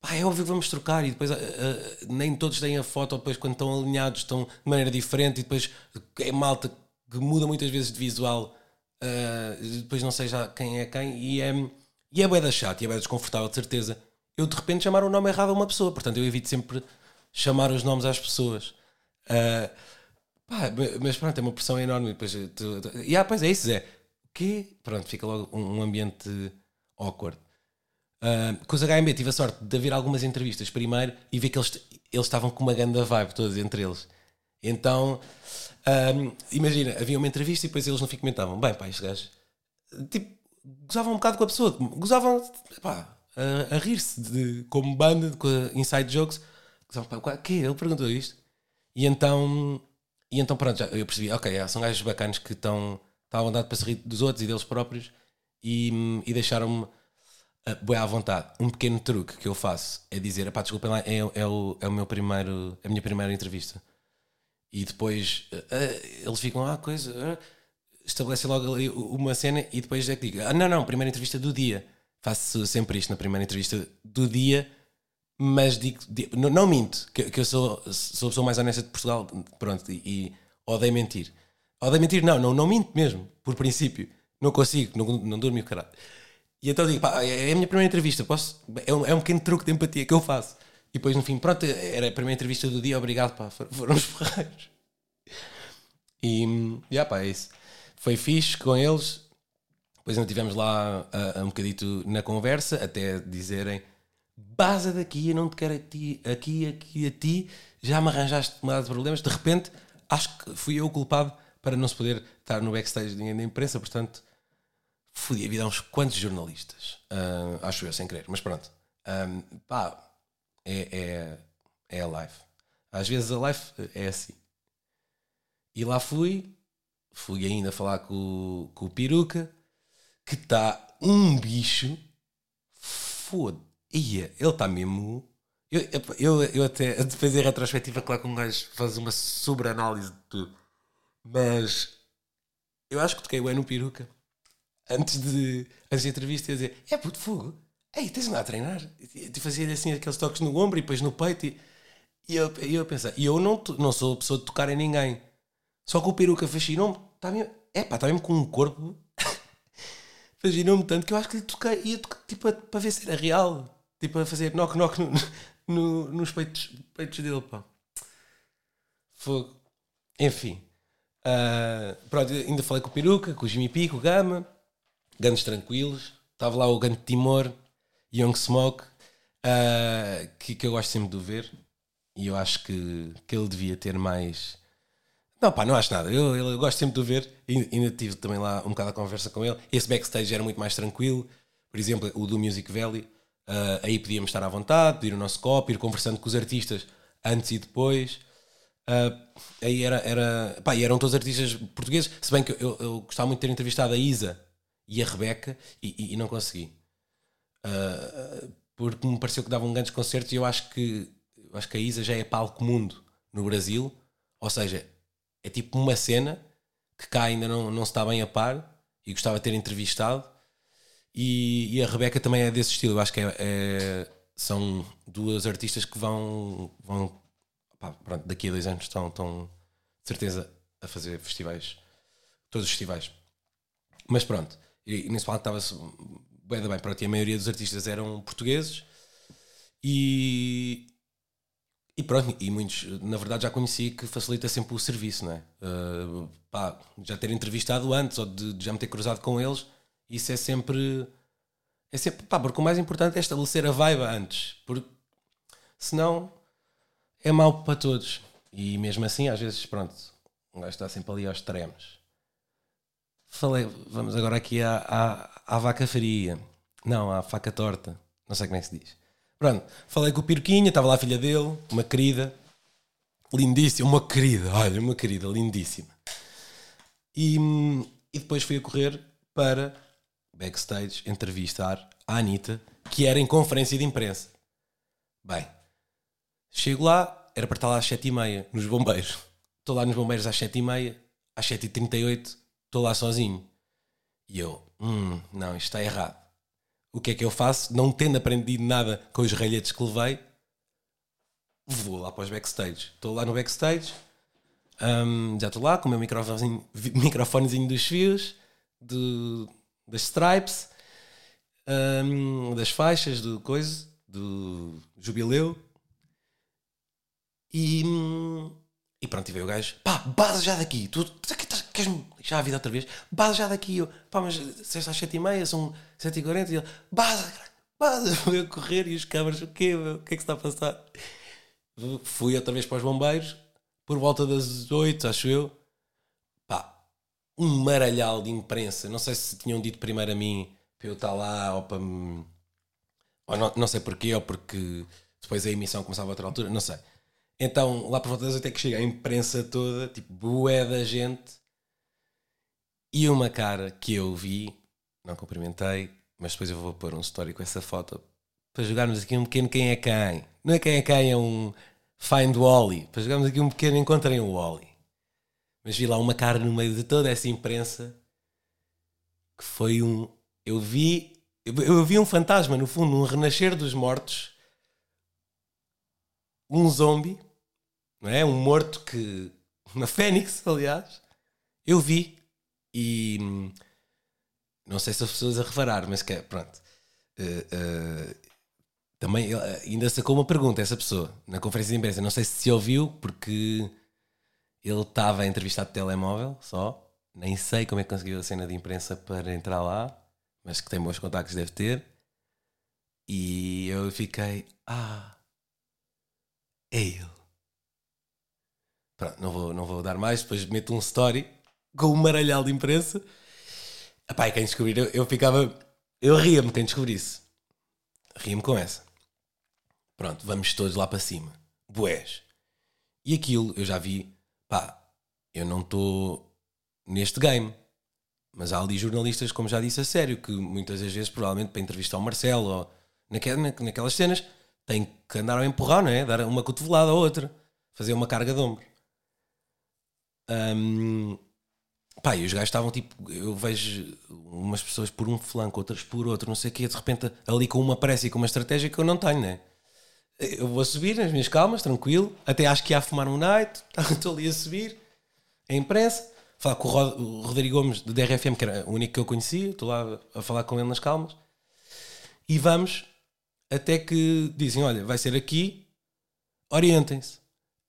Pá, é óbvio que vamos trocar e depois ah, ah, nem todos têm a foto, depois quando estão alinhados estão de maneira diferente e depois é malta que muda muitas vezes de visual, e depois não sei já quem é quem e é, e é bué da chato e é bué desconfortável, de certeza. Eu de repente chamar o nome errado a uma pessoa, portanto eu evito sempre chamar os nomes às pessoas. Ah, pá, mas pronto, é uma pressão enorme. Depois, tu, tu, e ah, pois é isso, é. O quê? Pronto, fica logo um, um ambiente awkward. Uh, com os HMB tive a sorte de haver algumas entrevistas primeiro e ver que eles, eles estavam com uma grande vibe todos entre eles. Então, um, imagina, havia uma entrevista e depois eles no fim comentavam: bem, pá, estes gajos, tipo, gozavam um bocado com a pessoa, gozavam, pá, a, a rir-se de- como banda, com inside jokes. Quê? Ele perguntou isto. E então, E então pronto, já, eu percebi, ok, são gajos bacanas que estão à vontade para se rir dos outros e deles próprios e, e deixaram-me uh, à vontade. Um pequeno truque que eu faço é dizer, pá, desculpem lá, é, é, o, é o meu primeiro, a minha primeira entrevista. E depois uh, eles ficam, ah, coisa, uh, estabelecem logo ali uma cena e depois é que digo, ah, não, não, primeira entrevista do dia. Faço sempre isto na primeira entrevista do dia, mas digo, digo- não, não minto, que, que eu sou, sou a pessoa mais honesta de Portugal, pronto, e, e odeio mentir. Odeio mentir, não, não, não minto mesmo, por princípio. Não consigo, não, não durmo o caralho. E então digo, pá, é a minha primeira entrevista, posso? É um, é um pequeno truque de empatia que eu faço. E depois no fim, pronto, era a primeira entrevista do dia, obrigado, pá, foram, os ferreiros. E, já pá, é isso. Foi fixe com eles. Depois ainda estivemos lá a um bocadito na conversa, até dizerem baza daqui, eu não te quero a ti, aqui, aqui, a ti, já me arranjaste uma de problemas. De repente, acho que fui eu o culpado para não se poder estar no backstage de ninguém da imprensa, portanto, fodi a vida uns quantos jornalistas. Ah, acho eu, sem querer, mas pronto. Ah, pá, é, é, é a live. Às vezes a live é assim. E lá fui, fui ainda falar com, com o peruca, que está um bicho. Foda. Ia, ele está mesmo. Eu, eu, eu até depois em retrospectiva, claro que um gajo faz uma sobreanálise de tudo. Mas eu acho que toquei bem no peruca. Antes de antes da entrevista, ia dizer: É puto fogo, ei, tens lá a treinar. E fazia assim aqueles toques no ombro e depois no peito. E, e eu, eu E eu não, não sou a pessoa de tocar em ninguém. Só que o peruca fascinou-me. Está mesmo, é pá, está mesmo com um corpo. Fascinou-me tanto que eu acho que lhe toquei, ia tipo, para ver se era real. Tipo, a fazer knock-knock no, no- nos peitos, peitos dele, pá. Fogo. Enfim. Ah, pronto, ainda falei com o Peruca, com o Jimmy P, com o Gama. Gandos tranquilos. Estava lá o Gano de Timor, Young Smoke, ah, que, que eu gosto sempre de ver. E eu acho que, que ele devia ter mais. Não, pá, não acho nada. Eu, eu, eu gosto sempre de o ver. E ainda tive também lá um bocado a conversa com ele. Esse backstage era muito mais tranquilo. Por exemplo, o do Music Valley. ah, aí podíamos estar à vontade, pedir o nosso copo, ir conversando com os artistas antes e depois. Ah, aí era, era, pá, eram todos artistas portugueses. Se bem que eu, eu gostava muito de ter entrevistado a Isa e a Rebeca e, e- e não consegui. Ah, porque me pareceu que davam grandes concertos e eu acho que acho que a Isa já é palco mundo no Brasil, ou seja, é tipo uma cena que cá ainda não, não se está bem a par e gostava de ter entrevistado. E, e a Rebeca também é desse estilo. Eu acho que é- é- são duas artistas que vão, vão pá, pronto, daqui a dois anos estão, estão de certeza a fazer festivais, todos os festivais. Mas pronto, e, nesse palco estava-se bem, bem, pronto, e a maioria dos artistas eram portugueses e, e pronto, e muitos, na verdade, já conheci que facilita sempre o serviço, não é? Uh, pá, já ter entrevistado antes ou de, de já me ter cruzado com eles, isso é sempre. É sempre, pá, porque o mais importante é estabelecer a vibe antes, porque senão é mau para todos. E mesmo assim, às vezes, pronto, um gajo está sempre ali aos extremos. Falei, vamos agora aqui à, à, à vaca faria. Não, à faca torta. Não sei como é que se diz. Pronto, falei com o Pirquinha, estava lá a filha dele, uma querida, lindíssima, uma querida, olha, uma querida, lindíssima. E, e depois fui a correr para backstage entrevistar a Anitta, que era em conferência de imprensa. Bem, chego lá, era para estar lá às 7h30, nos bombeiros. Estou lá nos bombeiros às 7h30, às 7h38, estou lá sozinho. E eu, hum, não, isto está errado. O que é que eu faço? Não tendo aprendido nada com os ralhetes que levei, vou lá para os backstage. Estou lá no backstage, hum, já estou lá com o meu microfonezinho, microfonezinho dos fios, do, das stripes, hum, das faixas, do coisa, do jubileu. E, hum, e pronto, e veio o gajo, pá, base já daqui, tu, que estás- queres-me lixar a vida outra vez? Base já daqui, eu, pá, mas se às 7h30, são 7h40, e ele, base, base, eu correr e os câmaras, o quê, meu? o que é que se está a passar? Fui outra vez para os bombeiros, por volta das 8, acho eu, pá, um maralhal de imprensa, não sei se tinham dito primeiro a mim para eu estar lá ou para me ou não, não sei porquê, ou porque depois a emissão começava a outra altura, não sei. Então, lá por volta das 8 é que chega a imprensa toda, tipo, bué da gente. E uma cara que eu vi, não cumprimentei, mas depois eu vou pôr um story com essa foto para jogarmos aqui um pequeno quem é quem. Não é quem é quem, é um Find Wally. Para jogarmos aqui um pequeno Encontrem o Wally. Mas vi lá uma cara no meio de toda essa imprensa que foi um. Eu vi. Eu vi um fantasma, no fundo, um renascer dos mortos. Um zombie, não é? Um morto que. Uma fênix, aliás. Eu vi. E. hum, Não sei se as pessoas a reparar, mas que é. Pronto. Eh, eh, também eh, ainda sacou uma pergunta, essa pessoa, na conferência de imprensa. Não sei se se ouviu, porque ele estava a entrevistar de telemóvel só. Nem sei como é que conseguiu a cena de imprensa para entrar lá, mas que tem bons contactos, deve ter. E eu fiquei, ah, é ele. Pronto, não vou, não vou dar mais, depois meto um story com um maralhal de imprensa. Epá, e quem descobrir, eu, eu ficava, eu ria-me quem descobrisse. Ria-me com essa. Pronto, vamos todos lá para cima. Boés. E aquilo, eu já vi, pá, eu não estou neste game. Mas há ali jornalistas, como já disse, a sério, que muitas das vezes, provavelmente, para entrevistar o Marcelo ou naque- na- naquelas cenas, têm que andar a empurrar, não é? Dar uma cotovelada ou outra. Fazer uma carga de ombros. Hum, pá, e os gajos estavam tipo, eu vejo umas pessoas por um flanco, outras por outro, não sei o quê, de repente ali com uma pressa e com uma estratégia que eu não tenho, né? Eu vou subir nas minhas calmas, tranquilo, até acho que ia fumar um night, estou ali a subir, a imprensa, falar com o, o Rodrigo Gomes do DRFM, que era o único que eu conhecia, estou lá a falar com ele nas calmas, e vamos até que dizem: Olha, vai ser aqui, orientem-se.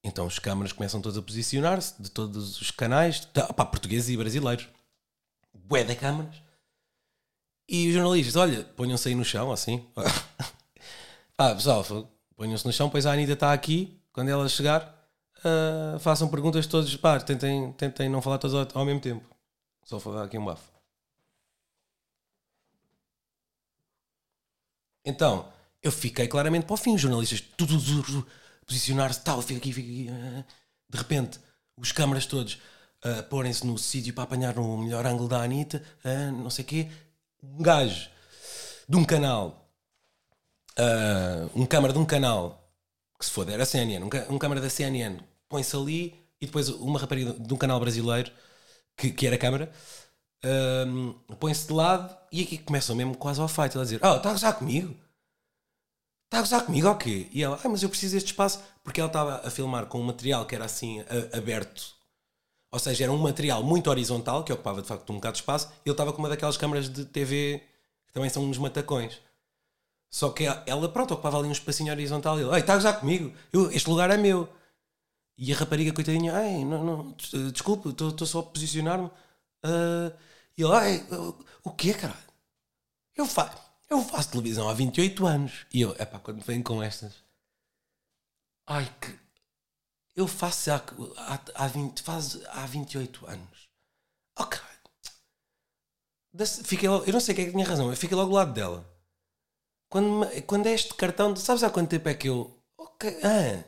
Então os câmaras começam todos a posicionar-se de todos os canais, pá, portugueses e brasileiros. Bué de câmaras. E os jornalistas, olha, ponham-se aí no chão, assim. pá, pessoal, ponham-se no chão, pois a Anitta está aqui. Quando ela chegar, ah, façam perguntas todos, pá, tentem, tentem não falar todos ao, ao mesmo tempo. Só falar aqui um bafo. Então, eu fiquei claramente para o fim, os jornalistas, tudo, tudo, tudo, posicionar-se, tal, fica aqui, fica aqui. ah. De repente, os câmaras todos a porem-se no sítio para apanhar o melhor ângulo da Anitta, ah, não sei o quê. Um gajo de um canal, ah, um câmara de um canal, que se foda, era a CNN, um, um câmara da CNN, põe-se ali e depois uma rapariga de um canal brasileiro, que, que era câmara, põe-se de lado e aqui começam mesmo quase ao fight. A dizer: Oh, está gozar comigo? Está a gozar comigo ou quê? E ela: Ah, mas eu preciso deste espaço porque ela estava a filmar com um material que era assim a- aberto. Ou seja, era um material muito horizontal que ocupava de facto um bocado de espaço. E ele estava com uma daquelas câmaras de TV que também são uns matacões. Só que ela- pronto, ocupava ali um espacinho horizontal. E ele: Ei, está a gozar comigo? Eu- este lugar é meu. E a rapariga, coitadinha, ai, não, não, des- desculpe, estou só a posicionar-me. Ah, e ele, ai, o quê, caralho? Eu, fa eu faço televisão há 28 anos. E eu, epá, quando vem com estas, ai, que. Eu faço há, há, há, 20, faz, há 28 anos. Oh. Desse- Fiquei eu não sei quem é que tinha razão, eu fiquei logo do lado dela. Quando, quando é este cartão, sabes há quanto tempo é que eu. Ok, ah,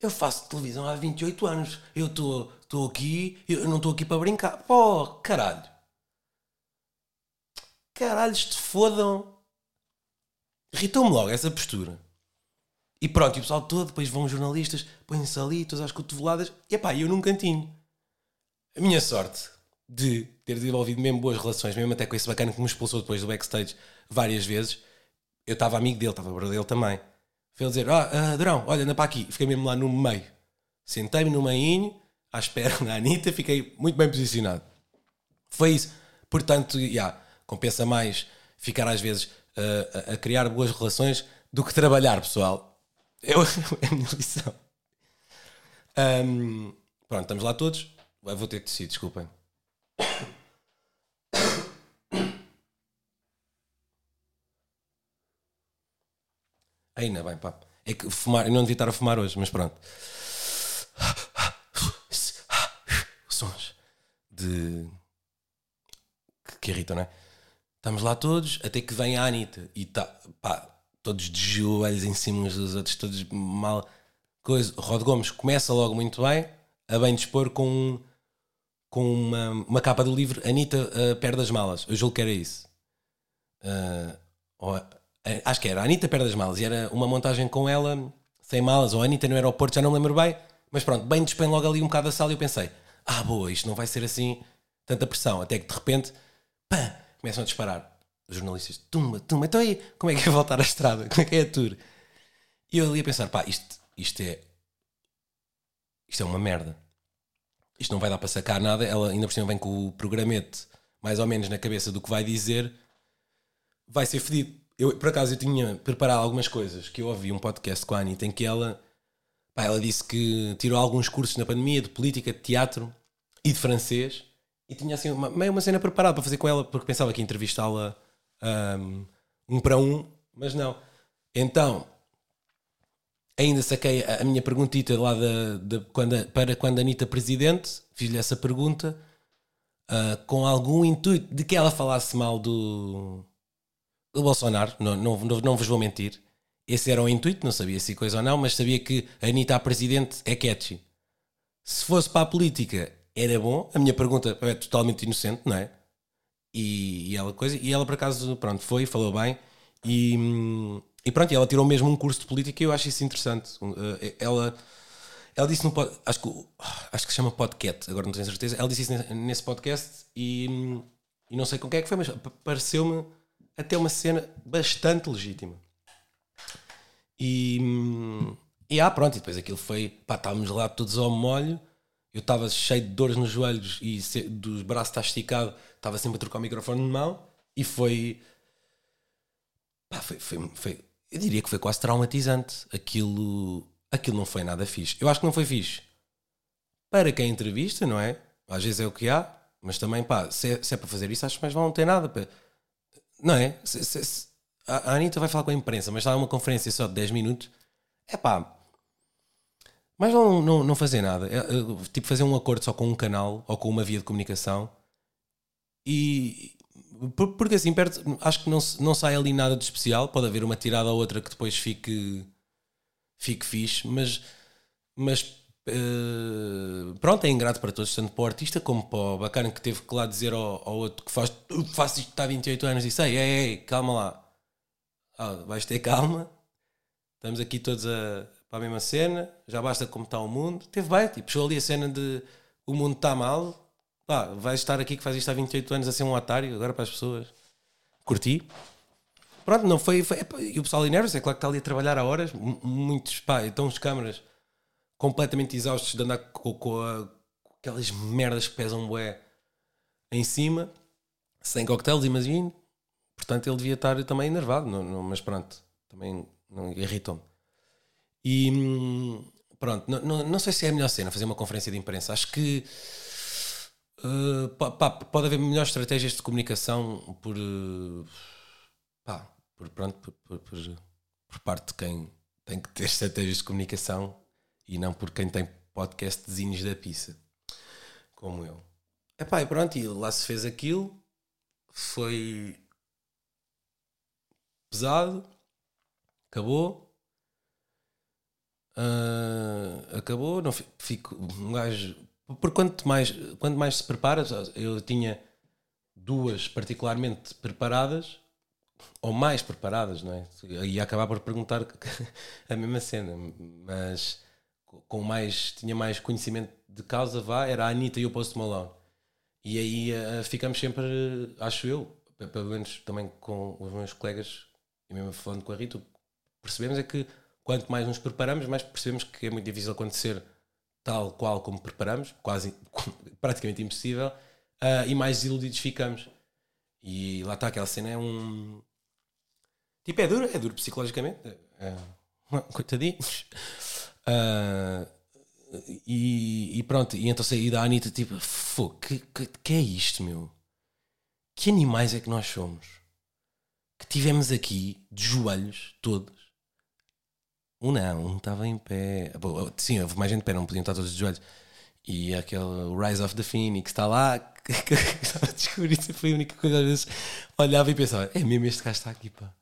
eu faço televisão há 28 anos. Eu estou aqui, eu não estou aqui para brincar. Pô, caralho. Caralho, te fodam. Irritou-me logo essa postura. E pronto, e o pessoal todo, depois vão jornalistas, põem-se ali, todas as cotoveladas. E epá, eu num cantinho. A minha sorte de ter desenvolvido mesmo boas relações, mesmo até com esse bacana que me expulsou depois do backstage várias vezes, eu estava amigo dele, estava brother dele também. Foi ele dizer: Ah, ah, Durão, olha, anda para aqui. Fiquei mesmo lá no meio. Sentei-me no meinho, à espera da Anitta, fiquei muito bem posicionado. Foi isso. Portanto, já, compensa mais ficar às vezes a, a criar boas relações do que trabalhar, pessoal. É a minha lição. Ahm, pronto, estamos lá todos. Eu vou ter que descer, desculpem. Ainda bem, pá. É que fumar, eu não devia estar a fumar hoje, mas pronto. Sons de. que, que irritam, não é? Estamos lá todos, até que vem a Anitta e tá, pá, todos de joelhos em cima uns dos outros, todos mal. coisa, Rod Gomes começa logo muito bem, a bem dispor com, com uma, uma capa do livro Anitta uh, perde as malas. Eu julgo que era isso. Uh, ou, uh, acho que era Anitta perde as malas e era uma montagem com ela sem malas, ou Anitta no aeroporto, já não me lembro bem, mas pronto, bem dispõe logo ali um bocado a sala e eu pensei, ah boa, isto não vai ser assim tanta pressão, até que de repente, pá, começam a disparar. Os jornalistas, tumba, tumba, então aí, como é que é voltar à estrada? Como é que é a tour? E eu ali a pensar, pá, isto, isto é. Isto é uma merda. Isto não vai dar para sacar nada. Ela ainda por cima vem com o programete mais ou menos na cabeça do que vai dizer. Vai ser fedido. Eu, por acaso, eu tinha preparado algumas coisas que eu ouvi um podcast com a Anitta em que ela. Pá, ela disse que tirou alguns cursos na pandemia de política, de teatro e de francês. E tinha assim uma, meio uma cena preparada para fazer com ela, porque pensava que ia entrevistá-la um, um para um, mas não. Então, ainda saquei a, minha perguntita lá da, quando, para quando a Anitta presidente, fiz-lhe essa pergunta uh, com algum intuito de que ela falasse mal do, do Bolsonaro, não, não, não, não vos vou mentir. Esse era o intuito, não sabia se coisa ou não, mas sabia que a Anitta a presidente é catchy. Se fosse para a política, era bom. A minha pergunta é totalmente inocente, não é? E, e ela coisa, e ela por acaso, pronto, foi, falou bem e, e pronto, ela tirou mesmo um curso de política e eu acho isso interessante. Eh, ela, ela disse no acho que, acho que se chama podcast, agora não tenho certeza. Ela disse isso nesse podcast e, e não sei com quem é que foi, mas pareceu-me até uma cena bastante legítima. E, e ah, pronto, e depois aquilo foi, pá, estávamos lá todos ao molho. Eu estava cheio de dores nos joelhos e dos braços está esticado, estava sempre a trocar o microfone de mão e foi, pá, foi, foi, foi eu diria que foi quase traumatizante. Aquilo, aquilo não foi nada fixe. Eu acho que não foi fixe para quem entrevista, não é? Às vezes é o que há, mas também, pá, se é, se é para fazer isso, acho que mais vão ter nada. Para... Não é? Se, se, se... a Anitta vai falar com a imprensa, mas está numa conferência só de 10 minutos, é pá. Mas não, não, não fazer nada. É, é, tipo, fazer um acordo só com um canal ou com uma via de comunicação e, porque assim, perto, acho que não, não sai ali nada de especial. Pode haver uma tirada ou outra que depois fique, fique fixe, mas, mas uh, pronto, é ingrato para todos, tanto para o artista como para o bacana que teve que lá dizer ao, ao outro que faz, faz isto há 28 anos e disse: ei, ei, ei, calma lá, ah, vais ter calma, estamos aqui todos a, para a mesma cena, já basta como está o mundo. Teve bem, tipo, puxou ali a cena de o mundo está mal pá, vais estar aqui que faz isto há 28 anos a ser um otário agora para as pessoas. Curti. Pronto, não foi. foi e o pessoal nervos, é claro que está ali a trabalhar a horas. Muitos, pá, então as câmaras completamente exaustos de andar com, com, a, com aquelas merdas que pesam bué em cima, sem coquetéis, imagino. Portanto, ele devia estar também enervado, não, não, mas pronto, também irritou-me. E hum, pronto, não, não, não sei se é a melhor cena fazer uma conferência de imprensa. Acho que Uh, pá, pode haver melhores estratégias de comunicação por, uh, pá, por, pronto, por, por, por, por, parte de quem tem que ter estratégias de comunicação e não por quem tem podcastzinhos da pizza, como eu. Epá, e pronto, e lá se fez aquilo, foi pesado, acabou. Uh, acabou, não fico um gajo porque quanto mais, quanto mais se prepara, eu tinha duas particularmente preparadas, ou mais preparadas, não é? Ia acabar por perguntar a mesma cena, mas com mais, tinha mais conhecimento de causa, vá, era a Anitta e o Post Malone. E aí uh, ficamos sempre, acho eu, pelo menos também com os meus colegas, e mesmo falando com a Rita, percebemos é que quanto mais nos preparamos, mais percebemos que é muito difícil acontecer tal qual como preparamos, quase praticamente impossível, uh, e mais iludidos ficamos. E lá está, aquela cena é um. Tipo, é duro, é duro psicologicamente. É, coitadinhos. Uh, e, e, pronto, e então saí da Anitta, tipo, que, que, que é isto, meu? Que animais é que nós somos? Que tivemos aqui de joelhos todos um não, um estava em pé. Bom, sim, houve mais gente de pé, não podiam estar todos de joelhos. E aquele Rise of the Phoenix está lá, que estava foi a única coisa. Às vezes olhava e pensava: é mesmo este gajo está aqui, pá.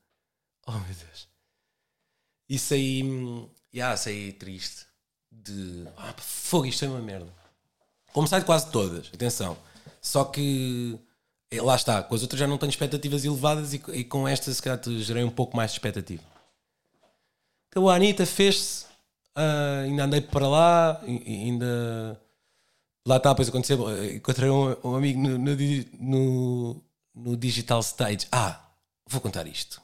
Oh meu Deus. E saí, yeah, saí triste. de ah, fogo, isto é uma merda. Como sai de quase todas, atenção. Só que eh, lá está, com as outras já não tenho expectativas elevadas e, e com esta se calhar gerei um pouco mais de expectativa. Então a Anitta fez-se, ah, ainda andei para lá, ainda lá está, depois aconteceu, eh, encontrei um, um amigo no, no, no, Digital Stage. Ah, vou contar isto.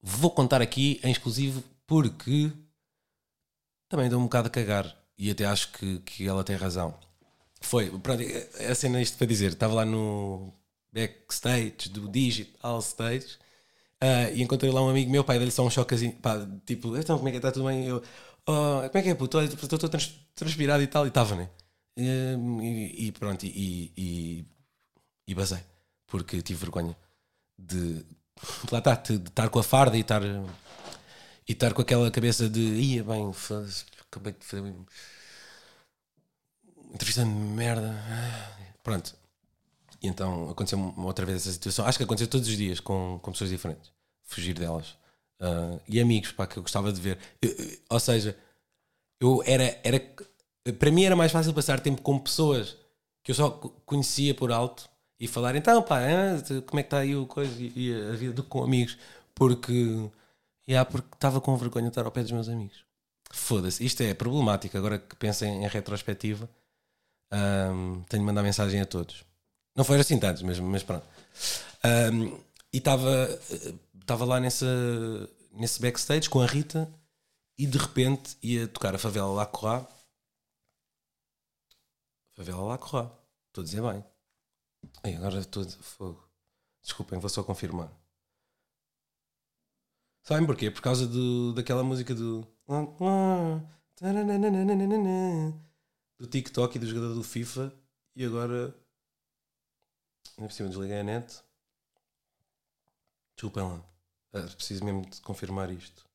Vou contar aqui em exclusivo porque também dou um bocado a cagar e até acho que, que ela tem razão. Foi, pronto, a cena é isto para dizer, estava lá no backstage do Digital Stage ah, e encontrei lá um amigo meu, pai, dele só um choquezinho, pá, tipo, então como é que está tudo bem? Eu, "Oh, como é que é, puto? Estou trans- transpirado e tal, e estava, né? E, e pronto, e, e, e basei, porque tive vergonha de, lá está, de de estar com a farda e estar, e estar com aquela cabeça de, ia bem, foda-se, acabei de fazer uma entrevista de merda. Pronto. E então aconteceu outra vez essa situação. Acho que aconteceu todos os dias com, com pessoas diferentes. Fugir delas. Ah, e amigos, pá, que eu gostava de ver. Eu- eu- ou seja, eu era, era. Para mim era mais fácil passar tempo com pessoas que eu só co- conhecia por alto e falar, então, pá, ah, como é que está aí o coisa e, a vida do com amigos. Porque. Yeah, porque estava com vergonha de estar ao pé dos meus amigos. Foda-se, isto é problemático. Agora que penso em, retrospectiva, ahm, tenho de mandar mensagem a todos. Não foi assim tantos, mas, mas pronto. Ahm, e estava lá nessa, nesse backstage com a Rita e de repente ia tocar a favela lá Corrá. Favela lá Corrá. Estou a dizer bem. Agora estou dizer fogo. Desculpem, vou só confirmar. Sabem porquê? Por causa do, daquela música do. Do TikTok e do jogador do FIFA. E agora. Ainda por cima desliguei a net. Desculpem lá. Ah, preciso mesmo de confirmar isto.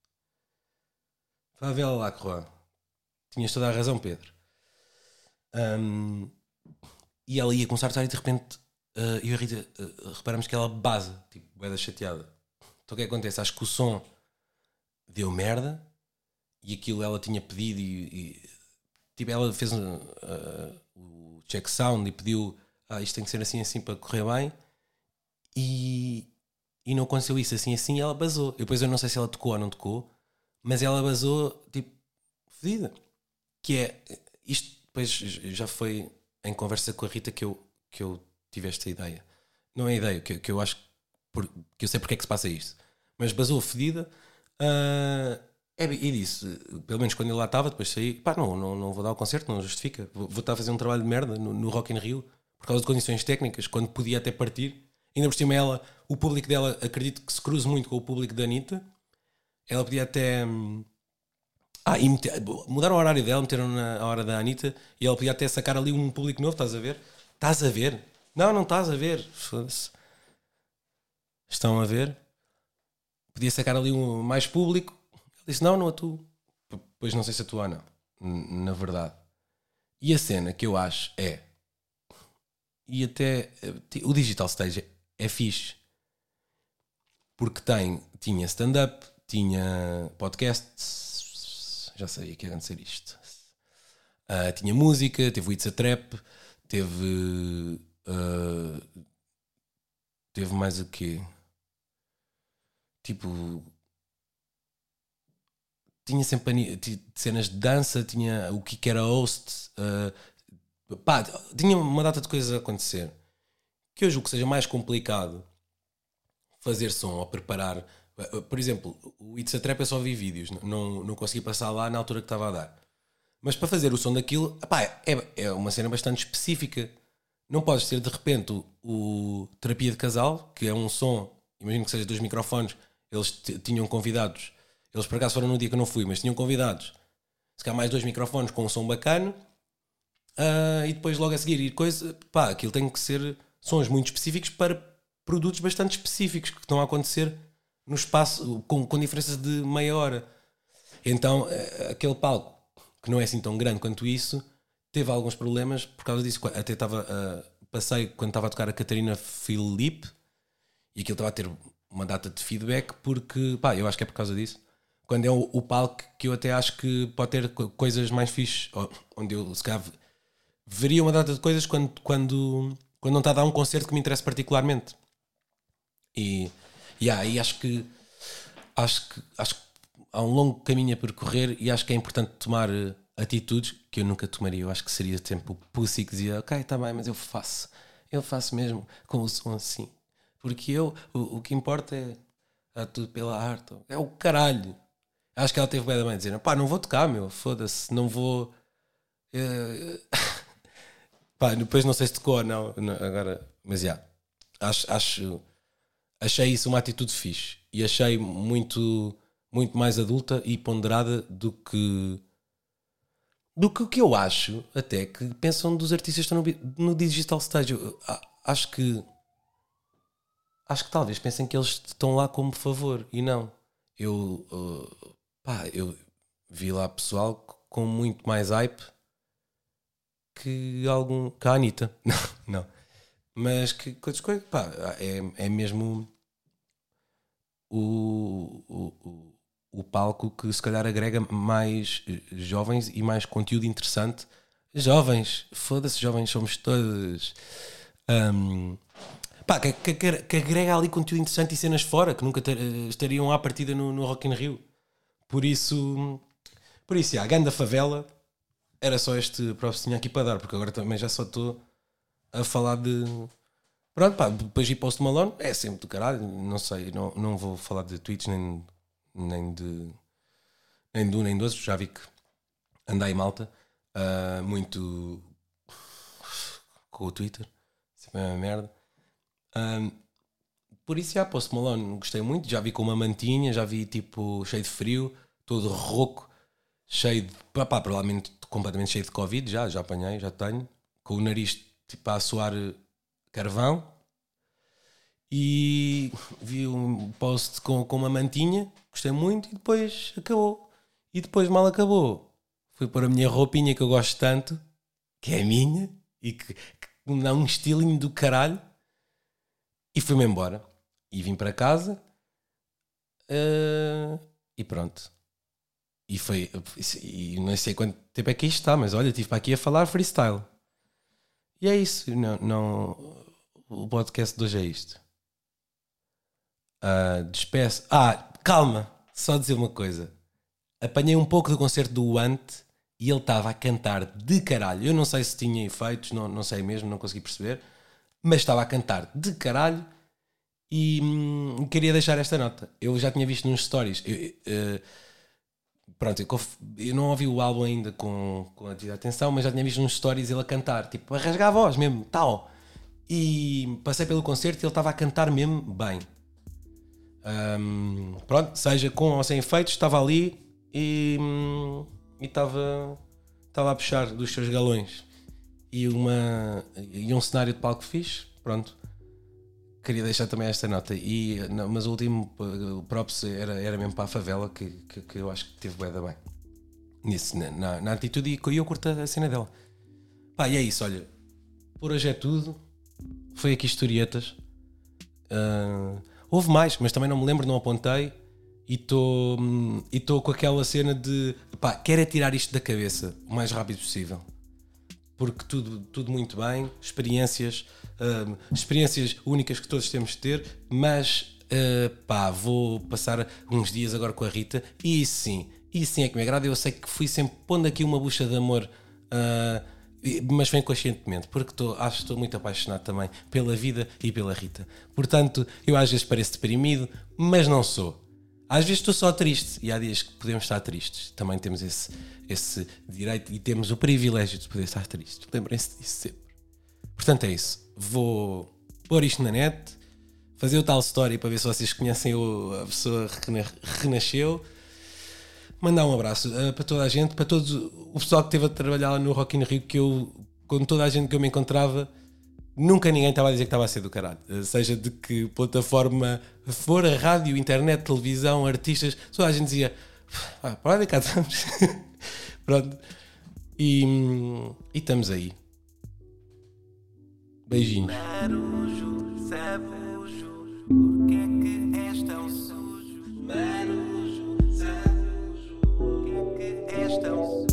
Favela lá, Croá. Tinhas toda a razão, Pedro. Ahm, e ela ia começar a estar e de repente ah, eu e a Rita ah, reparamos que ela base, tipo, boeda chateada. Então o que é que acontece? Acho que o som deu merda e aquilo ela tinha pedido e, e, tipo, ela fez uh, uh, o check sound e pediu ah, isto tem que ser assim assim para correr bem e, e não aconteceu isso assim assim ela basou. Depois eu não sei se ela tocou ou não tocou, mas ela basou tipo fedida. Que é isto depois já foi em conversa com a Rita que eu, que eu tive esta ideia. Não é ideia, que, que eu acho por- que eu sei porque é que se passa isto. Mas basou fedida ah, é, e disse, pelo menos quando ele lá estava, depois saí, pá, não, não, não vou dar o concerto, não justifica. Vou, vou estar a fazer um trabalho de merda no, no Rock in Rio por causa de condições técnicas, quando podia até partir. Ainda por cima, ela, o público dela, acredito que se cruze muito com o público da Anitta. Ela podia até. hum, Ah, e mete- mudaram o horário dela, meteram na hora da Anitta e ela podia até sacar ali um público novo, estás a ver? Estás a ver? Não, não estás a ver. Estão a ver? Podia sacar ali um mais público. Ele disse: Não, não atuo. Pois não sei se atua ou não. Na verdade. E a cena que eu acho é. E até. eh, O Digital Stage é fixe. Porque tem, tinha stand-up, tinha podcast. Já sabia que ia acontecer isto. Ah, tinha música, teve o It's a Trap, teve. ah, teve mais o quê? Tipo. Tinha sempre cenas de dança, tinha o que era host. ah, pá, tinha uma data de coisas a acontecer. Que eu julgo que seja mais complicado fazer som ou preparar. Por exemplo, o It's a Trap eu só vi vídeos, não, não consegui passar lá na altura que estava a dar. Mas para fazer o som daquilo, pá, é, é uma cena bastante específica. Não podes ter de repente o, o Terapia de Casal, que é um som, imagino que seja dois microfones, eles tinham convidados, eles por acaso foram no dia que eu não fui, mas tinham convidados, se calhar mais dois microfones com um som bacana, ah, e depois logo a seguir, e coisa, pá, aquilo tem que ser sons muito específicos para produtos bastante específicos que estão a acontecer no espaço, com, com diferenças de meia hora. Então, eh, aquele palco, que não é assim tão grande quanto isso, teve alguns problemas por causa disso. Até estava, ah, passei quando estava a tocar a Catarina Filipe e aquilo estava a ter uma data de feedback porque, pá, eu acho que é por causa disso. quando é o, o palco que eu até acho que pode ter co- coisas mais fixes, onde eu se calhar veria uma data de coisas quando, quando, quando não está a dar um concerto que me interessa particularmente. E, e aí acho que acho que acho que há um longo caminho a percorrer e acho que é importante tomar eh, atitudes que eu nunca tomaria. Eu acho que seria sempre o pussy que dizia, ok, está bem, mas eu faço. Eu faço mesmo com o som assim. Porque eu, o, o que importa é é tudo pela arte. É o caralho. Acho que ela teve bem da mãe dizer, pá, não vou tocar, meu, foda-se, não vou. eh, pá, depois não sei se tocou ou não, não, agora, mas já. acho, acho, achei isso uma atitude fixe e achei muito, muito mais adulta e ponderada do que do que o que eu acho até que pensam dos artistas que estão no, no digital stage. Eu, acho que acho que talvez pensem que eles estão lá como favor e não. Eu, uh, pá, eu vi lá pessoal com muito mais hype que algum. que a Anitta. Não, não. Mas que coisas, pá, é, é mesmo o, o, o, palco que se calhar agrega mais jovens e mais conteúdo interessante. Jovens, foda-se, jovens somos todos. Ahm, pá, que, que, que- que agrega ali conteúdo interessante e cenas fora que nunca ter- eh, estariam à partida no, no Rock in Rio. Por isso, por isso, a ganda favela era só este próprio que tinha aqui para dar, porque agora também já só estou a falar de. Pronto, pá, depois ir Post Malone é sempre do caralho, não sei, não, não vou falar de tweets nem, nem de. nem um nem de outro, já vi que andai malta, ah, muito com o Twitter, sempre é uma merda. Ah, por isso, já, Post Malone, gostei muito. Já vi com uma mantinha, já vi tipo cheio de frio, todo rouco, cheio de. Pá, pá, provavelmente completamente cheio de Covid. Já, já apanhei, já tenho. Com o nariz tipo a suar eh, carvão. E vi um post com, com uma mantinha, gostei muito, e depois acabou. E depois, mal acabou, fui pôr a minha roupinha que eu gosto tanto, que é minha, e que, que dá um estilinho do caralho. E fui-me embora. E vim para casa. eh, e pronto. E foi. E não sei quanto tempo é que isto está, mas olha, estive para aqui a falar freestyle. E é isso. Não, não, o podcast de hoje é isto. Ah, despeço. Ah, calma. Só dizer uma coisa. Apanhei um pouco do concerto do Want e ele estava a cantar de caralho. Eu não sei se tinha efeitos, não, não sei mesmo, não consegui perceber. Mas estava a cantar de caralho e hum, queria deixar esta nota. Eu já tinha visto nos stories. Eu, eh, pronto, eu, eu não ouvi o álbum ainda com, com a devida atenção, mas já tinha visto nos stories ele a cantar, tipo, a rasgar a voz mesmo, tal. E passei pelo concerto e ele estava a cantar mesmo bem. Hum, pronto, seja com ou sem efeitos, estava ali e hum, e estava estava a puxar dos seus galões e uma e um cenário de palco fixe, pronto. Queria deixar também esta nota. E, não, mas o último uh, o props era, era mesmo para a favela que, que, que eu acho que teve da bem. Nisso, na, na, na atitude e eu curto a cena dela. Pá, e é isso, olha. Por hoje é tudo. Foi aqui historietas. Ah, houve mais, mas também não me lembro, não apontei. E estou hum, e estou com aquela cena de pá, quero é tirar isto da cabeça o mais rápido possível porque tudo, tudo muito bem, experiências, hum, experiências únicas que todos temos de ter, mas uh, pá, vou passar uns dias agora com a Rita e sim, isso sim é que me agrada. Eu sei que fui sempre pondo aqui uma bucha de amor, uh, e- mas bem conscientemente, porque estou, acho que estou muito apaixonado também pela vida e pela Rita. Portanto, eu às vezes pareço deprimido, mas não sou. Às vezes estou só triste e há dias que podemos estar tristes. Também temos esse, esse direito e temos o privilégio de poder estar tristes. Lembrem-se disso sempre. Portanto, é isso. Vou pôr isto na net, fazer o tal story para ver se vocês conhecem a pessoa que rena- renasceu. Mandar um abraço eh, para toda a gente, para todos o pessoal que esteve a trabalhar no Rock in Rio, que eu, com toda a gente que eu me encontrava, nunca ninguém estava a dizer que estava a ser do caralho. Eh, Seja de que plataforma for, a rádio, internet, televisão, artistas, toda a gente dizia: ah, para lá, cá estamos. Pronto. E, e estamos aí. Beijinhos.
Marujo, sabujo, por que que és tão sujo? Marujo, sabujo.
Deus.